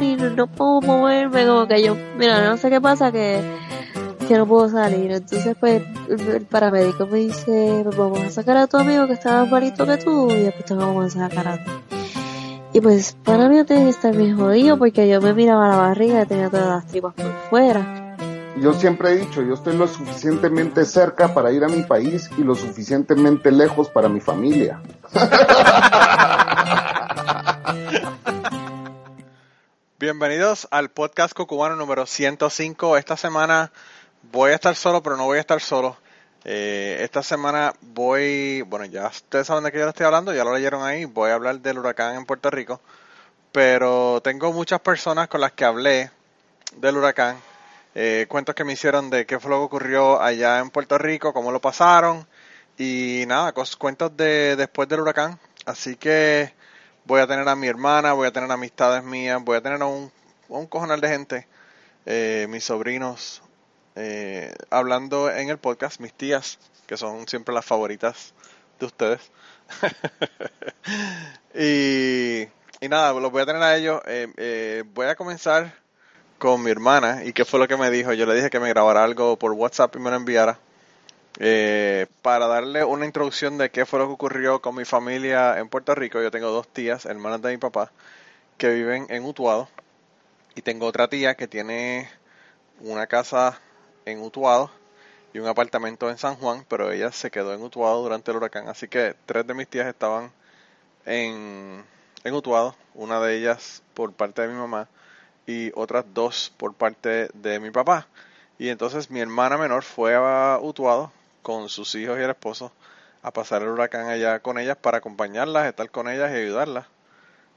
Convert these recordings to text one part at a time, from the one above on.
no, no puedo moverme, como que yo, mira, no sé qué pasa que, que no puedo salir. Entonces pues el paramédico me dice, pues vamos a sacar a tu amigo que está más malito que tú y después te vamos a sacar a ti. Y pues para mí tenía que estar bien jodido porque yo me miraba la barriga y tenía todas las tripas por fuera yo siempre he dicho, yo estoy lo suficientemente cerca para ir a mi país y lo suficientemente lejos para mi familia. Bienvenidos al podcast cubano número 105. Esta semana voy a estar solo, pero no voy a estar solo. Eh, esta semana voy, bueno, ya ustedes saben de qué yo estoy hablando, ya lo leyeron ahí, voy a hablar del huracán en Puerto Rico, pero tengo muchas personas con las que hablé del huracán eh, cuentos que me hicieron de qué fue lo que ocurrió allá en Puerto Rico, cómo lo pasaron y nada, cuentos de después del huracán. Así que voy a tener a mi hermana, voy a tener amistades mías, voy a tener a un, un cojonal de gente, eh, mis sobrinos, eh, hablando en el podcast, mis tías, que son siempre las favoritas de ustedes. y, y nada, los voy a tener a ellos. voy a comenzar con mi hermana y qué fue lo que me dijo. Yo le dije que me grabara algo por WhatsApp y me lo enviara eh, para darle una introducción de qué fue lo que ocurrió con mi familia en Puerto Rico. Yo tengo dos tías, hermanas de mi papá, que viven en Utuado y tengo otra tía que tiene una casa en Utuado y un apartamento en San Juan, pero ella se quedó en Utuado durante el huracán. Así que tres de mis tías estaban en, en Utuado, una de ellas por parte de mi mamá y otras dos por parte de mi papá. Y entonces mi hermana menor fue a Utuado con sus hijos y el esposo a pasar el huracán allá con ellas para acompañarlas, estar con ellas y ayudarlas,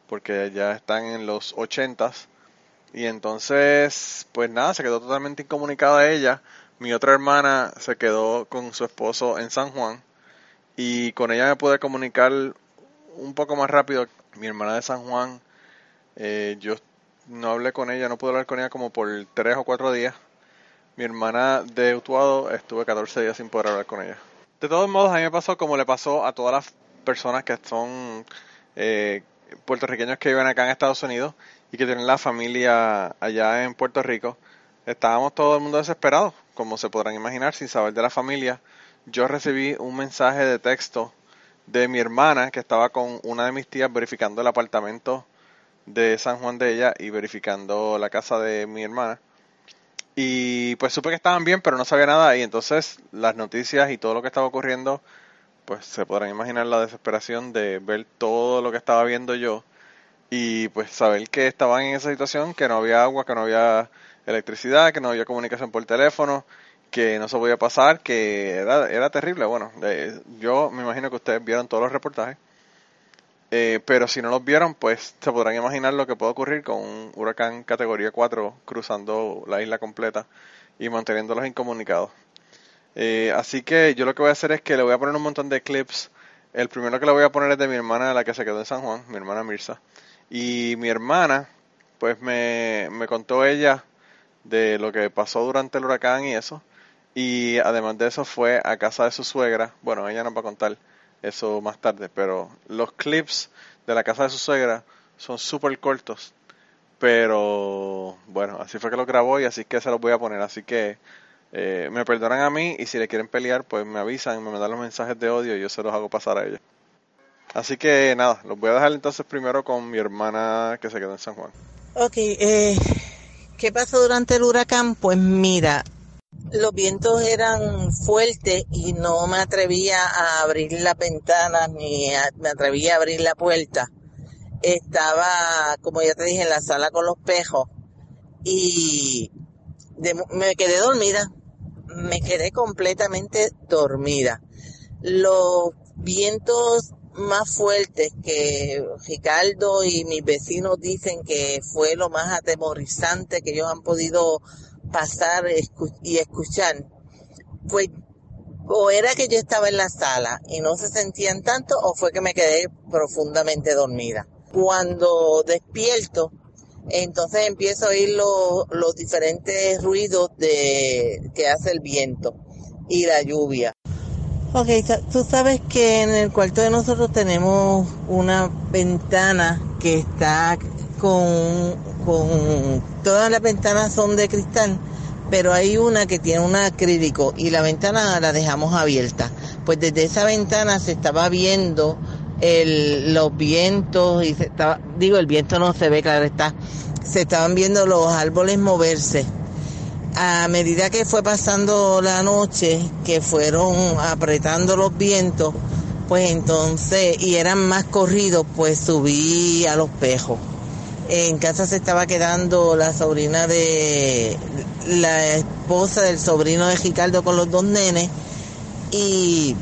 porque ya están en los ochentas. Y entonces, pues nada, se quedó totalmente incomunicada ella. Mi otra hermana se quedó con su esposo en San Juan y con ella me pude comunicar un poco más rápido. Mi hermana de San Juan, eh, yo no hablé con ella, no pude hablar con ella como por tres o cuatro días. Mi hermana de Utuado estuve 14 días sin poder hablar con ella. De todos modos, a mí me pasó como le pasó a todas las personas que son eh, puertorriqueños que viven acá en Estados Unidos y que tienen la familia allá en Puerto Rico. Estábamos todo el mundo desesperados, como se podrán imaginar, sin saber de la familia. Yo recibí un mensaje de texto de mi hermana que estaba con una de mis tías verificando el apartamento de San Juan de ella y verificando la casa de mi hermana. Y pues supe que estaban bien, pero no sabía nada. Y entonces las noticias y todo lo que estaba ocurriendo, pues se podrán imaginar la desesperación de ver todo lo que estaba viendo yo. Y pues saber que estaban en esa situación, que no había agua, que no había electricidad, que no había comunicación por teléfono, que no se podía pasar, que era, era terrible. Bueno, yo me imagino que ustedes vieron todos los reportajes. Eh, pero si no los vieron, pues se podrán imaginar lo que puede ocurrir con un huracán categoría 4 cruzando la isla completa y manteniéndolos incomunicados. Eh, así que yo lo que voy a hacer es que le voy a poner un montón de clips. El primero que le voy a poner es de mi hermana, la que se quedó en San Juan, mi hermana Mirza. Y mi hermana, pues me, me contó ella de lo que pasó durante el huracán y eso. Y además de eso fue a casa de su suegra. Bueno, ella nos va a contar eso más tarde, pero los clips de la casa de su suegra son súper cortos, pero bueno, así fue que lo grabó y así que se los voy a poner, así que eh, me perdonan a mí y si le quieren pelear, pues me avisan, me mandan los mensajes de odio y yo se los hago pasar a ellos. Así que nada, los voy a dejar entonces primero con mi hermana que se quedó en San Juan. Ok, eh, ¿qué pasó durante el huracán? Pues mira, los vientos eran fuertes y no me atrevía a abrir la ventana ni me atrevía a abrir la puerta. Estaba, como ya te dije, en la sala con los pejos y me quedé dormida. Me quedé completamente dormida. Los vientos más fuertes que Ricardo y mis vecinos dicen que fue lo más atemorizante que ellos han podido pasar y escuchar, pues o era que yo estaba en la sala y no se sentían tanto o fue que me quedé profundamente dormida. Cuando despierto, entonces empiezo a oír los diferentes ruidos de, que hace el viento y la lluvia. Ok, tú sabes que en el cuarto de nosotros tenemos una ventana que está con, con todas las ventanas son de cristal, pero hay una que tiene un acrílico y la ventana la dejamos abierta. Pues desde esa ventana se estaba viendo el, los vientos y se estaba, digo, el viento no se ve, claro está, se estaban viendo los árboles moverse. A medida que fue pasando la noche, que fueron apretando los vientos, pues entonces, y eran más corridos, pues subí a los pejos. En casa se estaba quedando la sobrina de la esposa del sobrino de Ricardo con los dos nenes y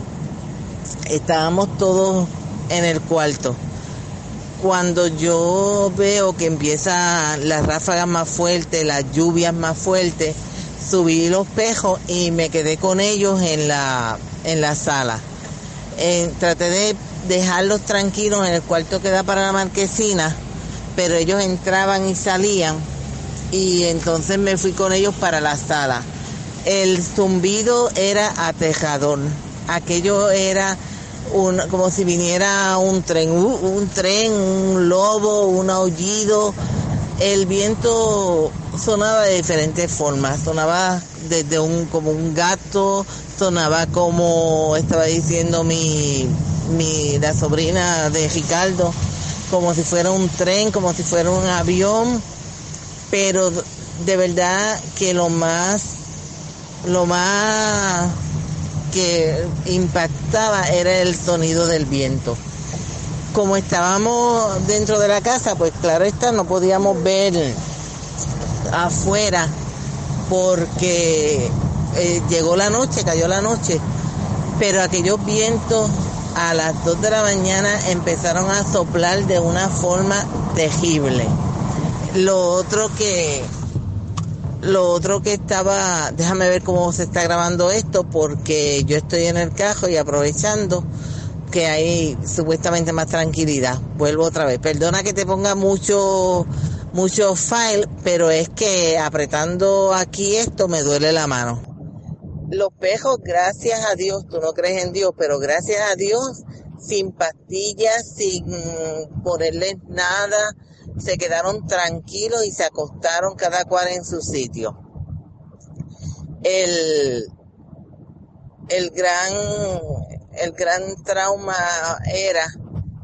estábamos todos en el cuarto. Cuando yo veo que empiezan las ráfagas más fuertes, las lluvias más fuertes, subí los pejos y me quedé con ellos en la, en la sala. Eh, traté de dejarlos tranquilos en el cuarto que da para la marquesina pero ellos entraban y salían y entonces me fui con ellos para la sala. El zumbido era aterrador, aquello era un, como si viniera un tren, un tren, un lobo, un aullido. El viento sonaba de diferentes formas, sonaba desde un como un gato, sonaba como estaba diciendo mi, mi la sobrina de Ricardo, como si fuera un tren, como si fuera un avión, pero de verdad que lo más, lo más que impactaba era el sonido del viento. Como estábamos dentro de la casa, pues claro está, no podíamos ver afuera porque eh, llegó la noche, cayó la noche, pero aquellos vientos a las 2 de la mañana empezaron a soplar de una forma terrible. Lo otro que lo otro que estaba, déjame ver cómo se está grabando esto porque yo estoy en el cajo y aprovechando que hay supuestamente más tranquilidad. Vuelvo otra vez. Perdona que te ponga mucho mucho file, pero es que apretando aquí esto me duele la mano los pejos, gracias a Dios, tú no crees en Dios, pero gracias a Dios, sin pastillas, sin ponerles nada, se quedaron tranquilos y se acostaron cada cual en su sitio. El, el gran, el gran trauma era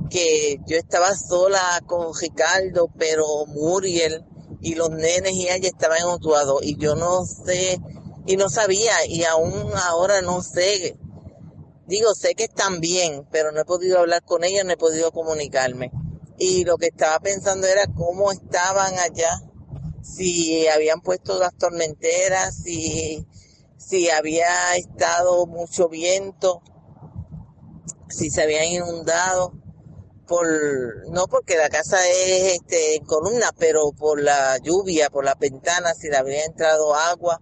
que yo estaba sola con Ricardo, pero Muriel y los nenes y ella estaban en Utuado y yo no sé y no sabía y aún ahora no sé. Digo, sé que están bien, pero no he podido hablar con ellos, no he podido comunicarme. Y lo que estaba pensando era cómo estaban allá, si habían puesto las tormenteras, si, si había estado mucho viento, si se habían inundado por no porque la casa es este en columna, pero por la lluvia, por las ventanas, si le había entrado agua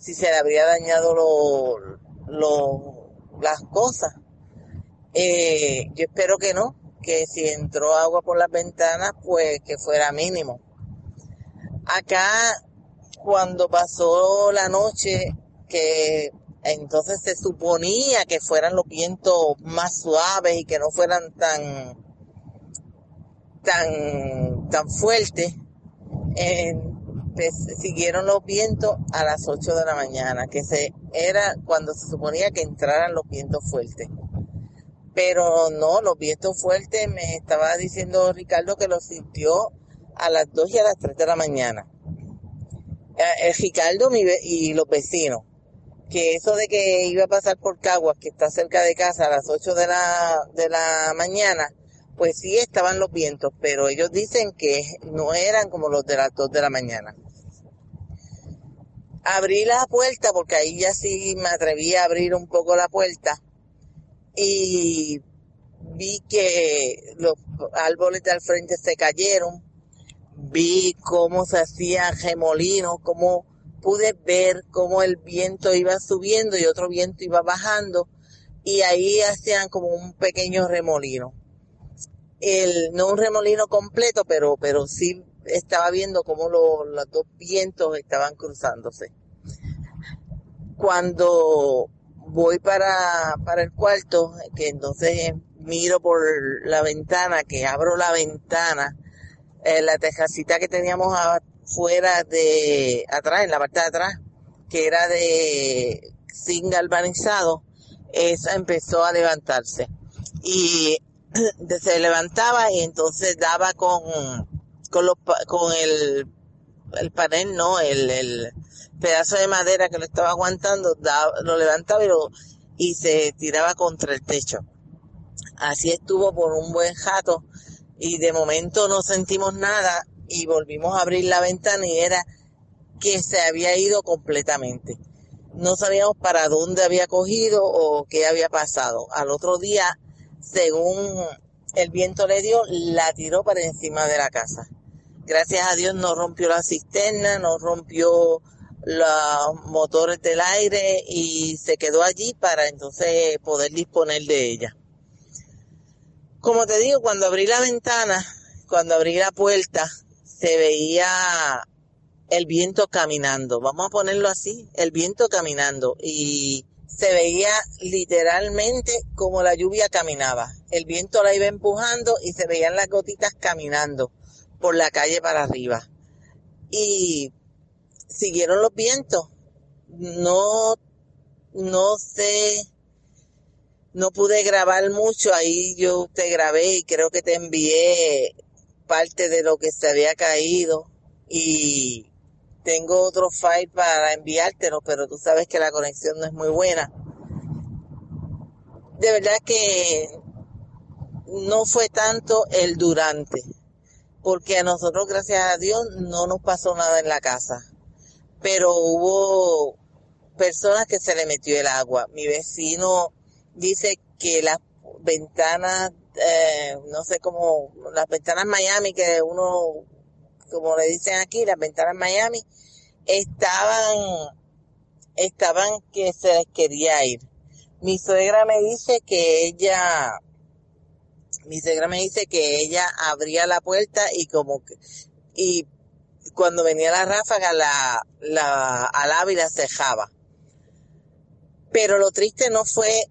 si se le habría dañado lo, las cosas. Eh, yo espero que no, que si entró agua por las ventanas, pues que fuera mínimo. Acá, cuando pasó la noche, que entonces se suponía que fueran los vientos más suaves y que no fueran tan, tan, tan fuertes, siguieron los vientos a las 8 de la mañana, que se era cuando se suponía que entraran los vientos fuertes. Pero no, los vientos fuertes me estaba diciendo Ricardo que los sintió a las 2 y a las 3 de la mañana. Eh, el Ricardo y los vecinos, que eso de que iba a pasar por Caguas, que está cerca de casa a las 8 de la, de la mañana, pues sí estaban los vientos, pero ellos dicen que no eran como los de las 2 de la mañana. Abrí la puerta porque ahí ya sí me atreví a abrir un poco la puerta y vi que los árboles de al frente se cayeron, vi cómo se hacían remolinos, cómo pude ver cómo el viento iba subiendo y otro viento iba bajando y ahí hacían como un pequeño remolino el, no un remolino completo, pero, pero sí estaba viendo cómo los dos vientos estaban cruzándose. Cuando voy para, para el cuarto, que entonces miro por la ventana, que abro la ventana, eh, la tejacita que teníamos afuera de atrás, en la parte de atrás, que era de zinc galvanizado, esa empezó a levantarse. Y se levantaba y entonces daba con, con, el, el panel, no, el, pedazo de madera que lo estaba aguantando, lo levantaba y, y se tiraba contra el techo. Así estuvo por un buen jato y de momento no sentimos nada y volvimos a abrir la ventana y era que se había ido completamente. No sabíamos para dónde había cogido o qué había pasado. Al otro día, según el viento le dio, la tiró para encima de la casa. Gracias a Dios no rompió la cisterna, no rompió los motores del aire y se quedó allí para entonces poder disponer de ella. Como te digo, cuando abrí la ventana, cuando abrí la puerta, se veía el viento caminando, vamos a ponerlo así, el viento caminando y se veía literalmente como la lluvia caminaba. El viento la iba empujando y se veían las gotitas caminando por la calle para arriba. Y siguieron los vientos. No, no sé, no pude grabar mucho. Ahí yo te grabé y creo que te envié parte de lo que se había caído. Y tengo otro file para enviártelo, pero tú sabes que la conexión no es muy buena. De verdad que no fue tanto el durante, porque a nosotros, gracias a Dios, no nos pasó nada en la casa, pero hubo personas que se le metió el agua. Mi vecino dice que las ventanas, eh, no sé cómo, las ventanas Miami que uno como le dicen aquí, las ventanas Miami, estaban, estaban que se les quería ir. Mi suegra me dice que ella, mi suegra me dice que ella abría la puerta y como que, y cuando venía la ráfaga, la, la, al ávila cejaba. Pero lo triste no fue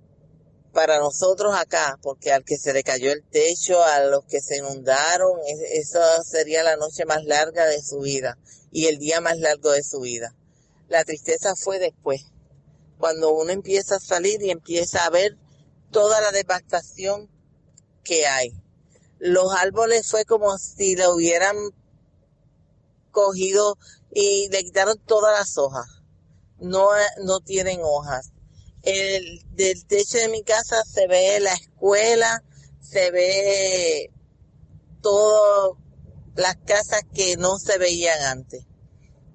para nosotros acá, porque al que se le cayó el techo, a los que se inundaron, esa sería la noche más larga de su vida y el día más largo de su vida. La tristeza fue después, cuando uno empieza a salir y empieza a ver toda la devastación que hay. Los árboles fue como si le hubieran cogido y le quitaron todas las hojas. No, no tienen hojas el, del techo de mi casa se ve la escuela, se ve todas las casas que no se veían antes.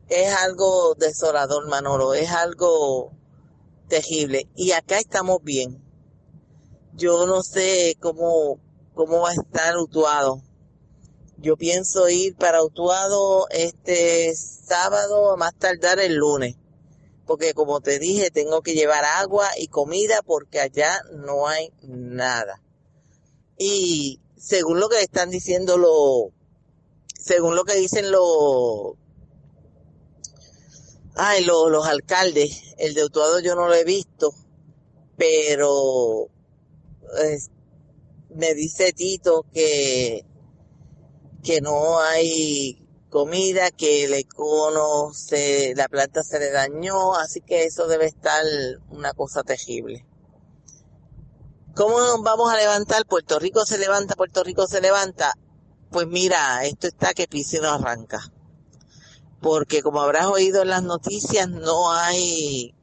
Es algo desolador, Manolo, es algo terrible. Y acá estamos bien. Yo no sé cómo, cómo va a estar Utuado. Yo pienso ir para Utuado este sábado, a más tardar el lunes porque como te dije, tengo que llevar agua y comida porque allá no hay nada. Y según lo que están diciendo los, según lo que dicen los, ay, los, los alcaldes, el de Utuado yo no lo he visto, pero me dice Tito que, que no hay comida, que el econo se, la planta se le dañó, así que eso debe estar una cosa terrible. ¿Cómo nos vamos a levantar? Puerto Rico se levanta, Puerto Rico se levanta. Pues mira, esto está que pise no arranca. Porque como habrás oído en las noticias, no hay,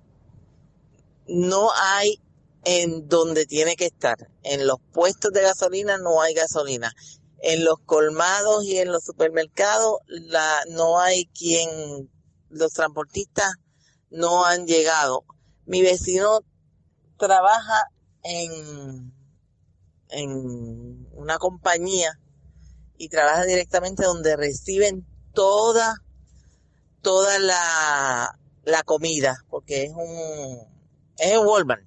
no hay en donde tiene que estar. En los puestos de gasolina no hay gasolina en los colmados y en los supermercados la, no hay quien, los transportistas no han llegado. Mi vecino trabaja en, en una compañía y trabaja directamente donde reciben toda, toda la, la comida, porque es un, es un Walmart.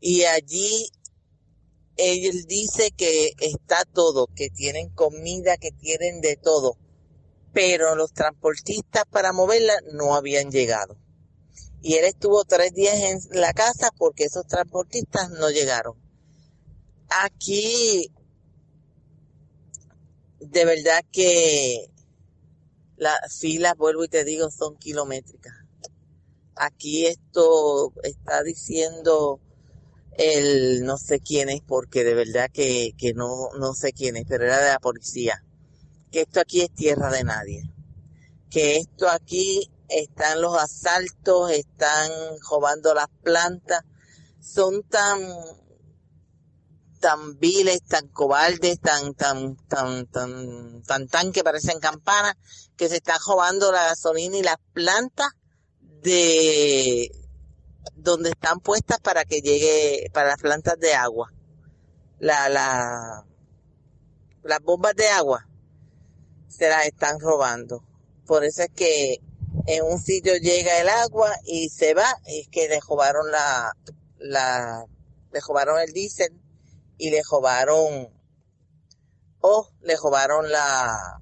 Y allí él dice que está todo, que tienen comida, que tienen de todo, pero los transportistas para moverla no habían llegado. Y él estuvo tres días en la casa porque esos transportistas no llegaron. Aquí, de verdad que las filas, vuelvo y te digo, son kilométricas. Aquí esto está diciendo el no sé quién es, porque de verdad que, que no, no sé quién es, pero era de la policía, que esto aquí es tierra de nadie, que esto aquí están los asaltos, están robando las plantas, son tan tan viles, tan cobardes, tan tan tan tan tan tan que parecen campanas, que se están robando la gasolina y las plantas de donde están puestas para que llegue para las plantas de agua. La, la, las bombas de agua se las están robando. Por eso es que en un sitio llega el agua y se va, y es que le robaron la, la, le robaron el diésel y le robaron, o le robaron la,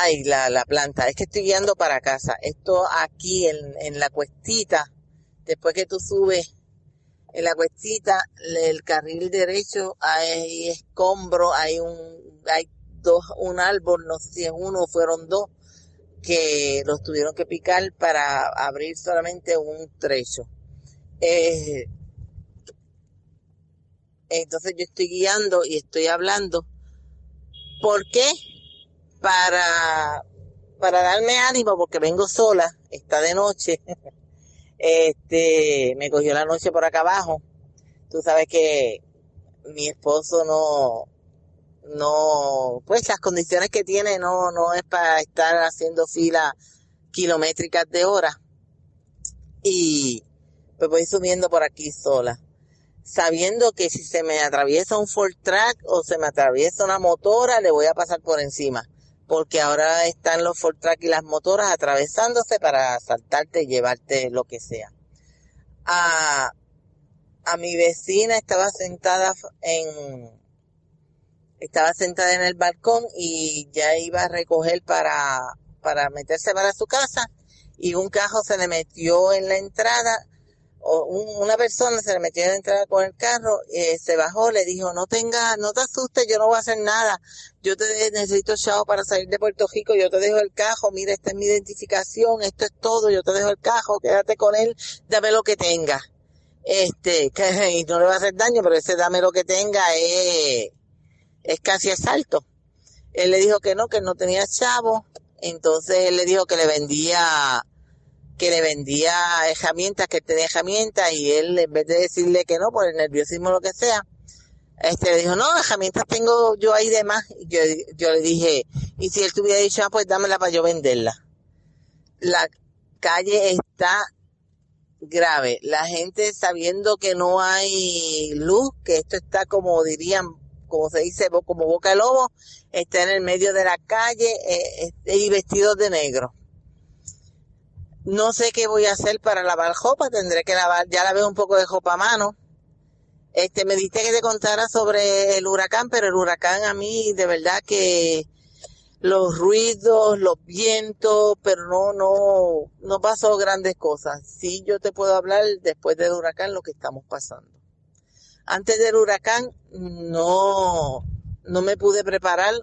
ay, la, la planta. Es que estoy guiando para casa. Esto aquí en, en la cuestita, después que tú subes en la cuestita, el carril derecho, hay escombro, hay un, hay dos, un árbol, no sé si es uno o fueron dos, que los tuvieron que picar para abrir solamente un trecho. Eh, entonces yo estoy guiando y estoy hablando. ¿Por qué? Para, para darme ánimo, porque vengo sola, está de noche. este, me cogió la noche por acá abajo. Tú sabes que mi esposo no, no, pues las condiciones que tiene no, no es para estar haciendo fila kilométricas de hora. Y pues voy subiendo por aquí sola sabiendo que si se me atraviesa un Ford Track o se me atraviesa una motora, le voy a pasar por encima. Porque ahora están los Ford y las motoras atravesándose para saltarte y llevarte lo que sea. A, a mi vecina estaba sentada en, estaba sentada en el balcón y ya iba a recoger para, para meterse para su casa y un cajo se le metió en la entrada una persona se le metió la entrada con el carro, eh, se bajó, le dijo, no tenga, no te asustes, yo no voy a hacer nada, yo te necesito chavo para salir de Puerto Rico, yo te dejo el cajo, mira, esta es mi identificación, esto es todo, yo te dejo el cajo, quédate con él, dame lo que tenga. Este, que, y no le va a hacer daño, pero ese dame lo que tenga es, es casi asalto. Él le dijo que no, que no tenía chavo, entonces él le dijo que le vendía que le vendía herramientas, que tenía herramientas y él en vez de decirle que no por el nerviosismo o lo que sea, este le dijo, no, herramientas tengo yo ahí de más. Y yo, yo le dije, y si él te hubiera dicho, ah, pues dámela para yo venderla. La calle está grave. La gente sabiendo que no hay luz, que esto está como dirían, como se dice, como boca de lobo, está en el medio de la calle eh, y vestidos de negro. No sé qué voy a hacer para lavar ropa, tendré que lavar, ya la veo un poco de ropa a mano. Este, me diste que te contara sobre el huracán, pero el huracán a mí de verdad que los ruidos, los vientos, pero no, no, no pasó grandes cosas. Sí, yo te puedo hablar después del huracán lo que estamos pasando. Antes del huracán no, no me pude preparar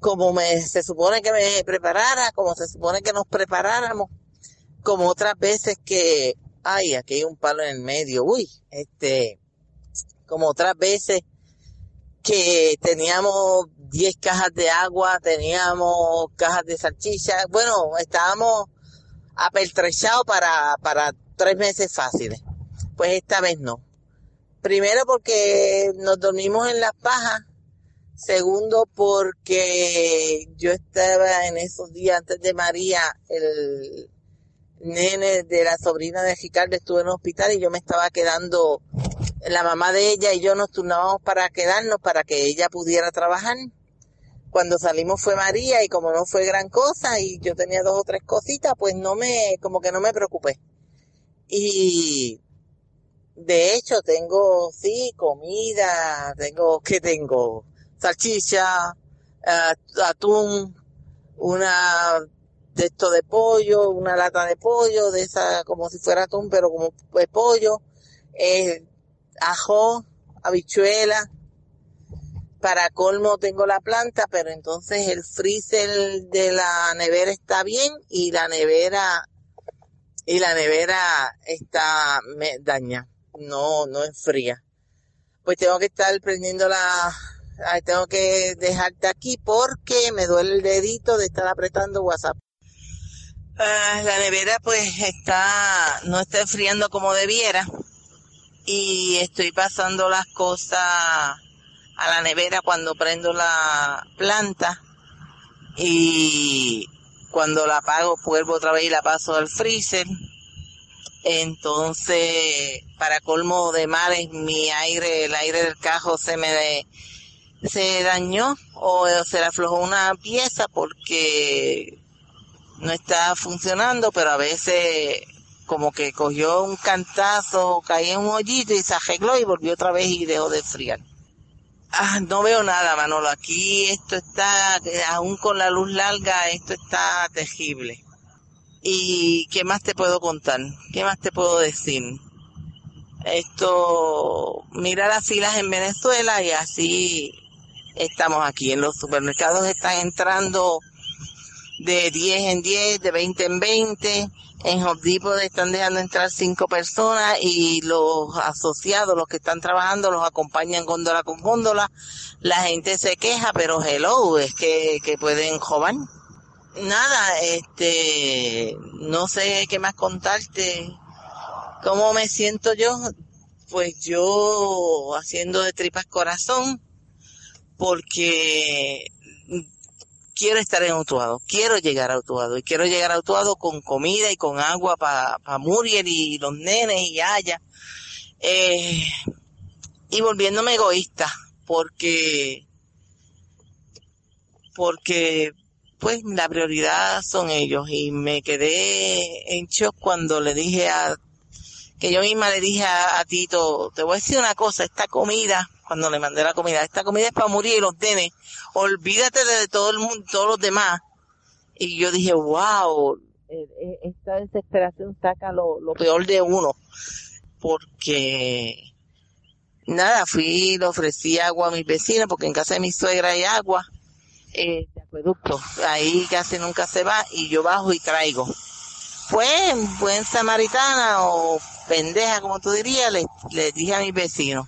como me, se supone que me preparara, como se supone que nos preparáramos como otras veces que, ay, aquí hay un palo en el medio, uy, este, como otras veces que teníamos 10 cajas de agua, teníamos cajas de salchicha, bueno, estábamos apertrechados para, para tres meses fáciles. Pues esta vez no. Primero porque nos dormimos en las pajas. Segundo porque yo estaba en esos días antes de María, el, nene de la sobrina de Ricardo estuvo en el hospital y yo me estaba quedando, la mamá de ella y yo nos turnábamos para quedarnos para que ella pudiera trabajar. Cuando salimos fue María y como no fue gran cosa y yo tenía dos o tres cositas, pues no me, como que no me preocupé. Y de hecho tengo, sí, comida, tengo, ¿qué tengo? Salchicha, atún, una de esto de pollo, una lata de pollo, de esa como si fuera atún, pero como de pollo, eh, ajo, habichuela. Para colmo tengo la planta, pero entonces el freezer de la nevera está bien y la nevera y la nevera está me daña, no no enfría. Pues tengo que estar prendiendo la tengo que dejarte aquí porque me duele el dedito de estar apretando WhatsApp. Ah, la nevera pues está, no está enfriando como debiera y estoy pasando las cosas a la nevera cuando prendo la planta y cuando la apago vuelvo otra vez y la paso al freezer. Entonces, para colmo de males, mi aire, el aire del cajo se me se dañó o se le aflojó una pieza porque no está funcionando, pero a veces como que cogió un cantazo, caí en un hoyito y se arregló y volvió otra vez y dejó de enfriar. Ah, no veo nada, Manolo. Aquí esto está, aún con la luz larga, esto está terrible. ¿Y qué más te puedo contar? ¿Qué más te puedo decir? Esto, mira las filas en Venezuela y así estamos aquí. En los supermercados están entrando de 10 en 10, de 20 en 20. En Home Depot están dejando entrar cinco personas y los asociados, los que están trabajando, los acompañan góndola con góndola. La gente se queja, pero hello, es que, que pueden joven. Nada, este, no sé qué más contarte. ¿Cómo me siento yo? Pues yo haciendo de tripas corazón, porque quiero estar en Utuado, quiero llegar a Utuado y quiero llegar a Utuado con comida y con agua para pa Muriel y los nenes y Aya. Eh, y volviéndome egoísta, porque, porque, pues la prioridad son ellos y me quedé en shock cuando le dije a, que yo misma le dije a, a Tito, te voy a decir una cosa, esta comida cuando le mandé la comida. Esta comida es para morir y los nenes. Olvídate de todo el mundo, todos los demás. Y yo dije, wow, eh, eh, esta desesperación saca lo, peor de uno. Porque, nada, fui le ofrecí agua a mis vecinos, porque en casa de mi suegra hay agua eh, de acueducto. Ahí casi nunca se va y yo bajo y traigo. Pues, buen samaritana o pendeja, como tú dirías, le, le dije a mis vecinos,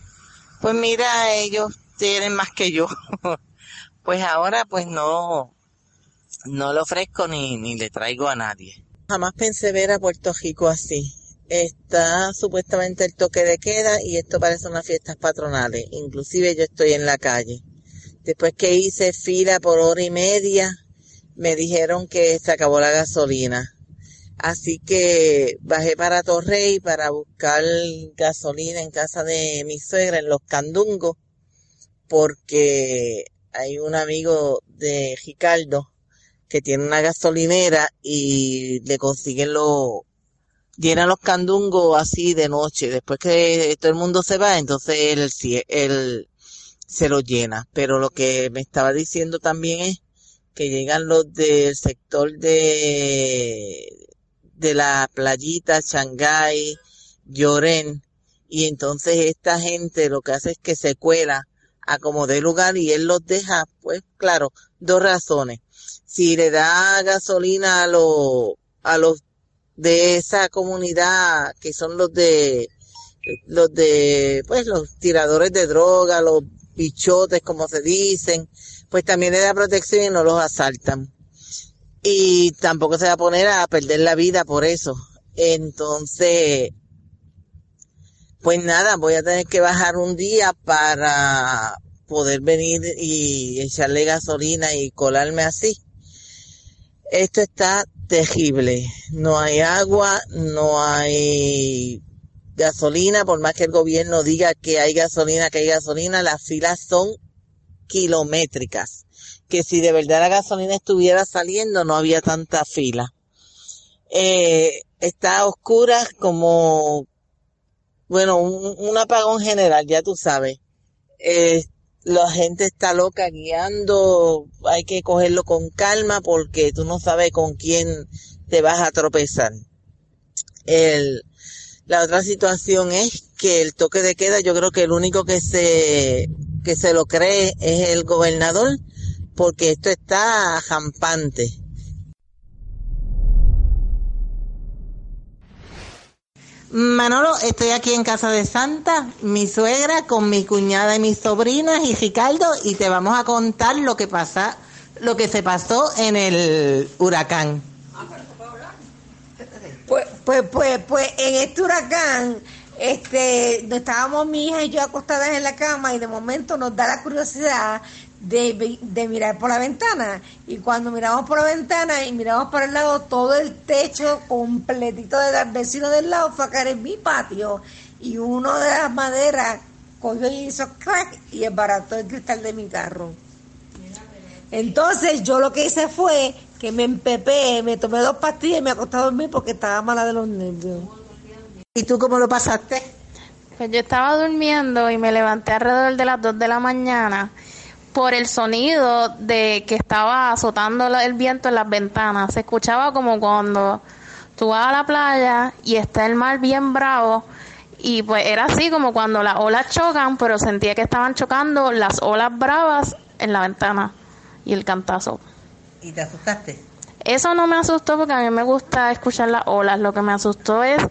pues mira, ellos tienen más que yo. pues ahora pues no, no lo ofrezco ni, ni le traigo a nadie. Jamás pensé ver a Puerto Rico así. Está supuestamente el toque de queda y esto parece unas fiestas patronales. Inclusive yo estoy en la calle. Después que hice fila por hora y media, me dijeron que se acabó la gasolina. Así que bajé para Torrey para buscar gasolina en casa de mi suegra en Los Candungos, porque hay un amigo de Ricardo que tiene una gasolinera y le consiguen los, llenan los candungos así de noche. Después que todo el mundo se va, entonces él, él se lo llena. Pero lo que me estaba diciendo también es que llegan los del sector de de la playita, Shanghái, Lloren, y entonces esta gente lo que hace es que se cuela a como de lugar y él los deja, pues claro, dos razones. Si le da gasolina a los, a los de esa comunidad que son los de, los de, pues los tiradores de droga, los bichotes como se dicen, pues también le da protección y no los asaltan y tampoco se va a poner a perder la vida por eso. Entonces, pues nada, voy a tener que bajar un día para poder venir y echarle gasolina y colarme así. Esto está terrible. No hay agua, no hay gasolina, por más que el gobierno diga que hay gasolina, que hay gasolina, las filas son kilométricas que si de verdad la gasolina estuviera saliendo no había tanta fila. Eh, está oscura como, bueno, un, apagón general, ya tú sabes. Eh, la gente está loca guiando, hay que cogerlo con calma porque tú no sabes con quién te vas a tropezar. El, la otra situación es que el toque de queda, yo creo que el único que se, que se lo cree es el gobernador, porque esto está jampante. Manolo, estoy aquí en casa de Santa, mi suegra con mi cuñada y mis sobrinas y Ricardo y te vamos a contar lo que pasa, lo que se pasó en el huracán. Pues, pues, pues, pues en este huracán, este, estábamos mi hija y yo acostadas en la cama y de momento nos da la curiosidad de, de, mirar por la ventana. Y cuando miramos por la ventana y miramos por el lado, todo el techo completito del vecino del lado fue a caer en mi patio. Y uno de las maderas cogió y hizo crack y embarató el cristal de mi carro. Entonces yo lo que hice fue que me empepé, me tomé dos pastillas y me acosté a dormir porque estaba mala de los nervios. ¿Y tú cómo lo pasaste? Pues yo estaba durmiendo y me levanté alrededor de las 2 de la mañana por el sonido de que estaba azotando el viento en las ventanas. Se escuchaba como cuando tú vas a la playa y está el mar bien bravo y pues era así como cuando las olas chocan, pero sentía que estaban chocando las olas bravas en la ventana y el cantazo. ¿Y te asustaste? Eso no me asustó porque a mí me gusta escuchar las olas. Lo que me asustó es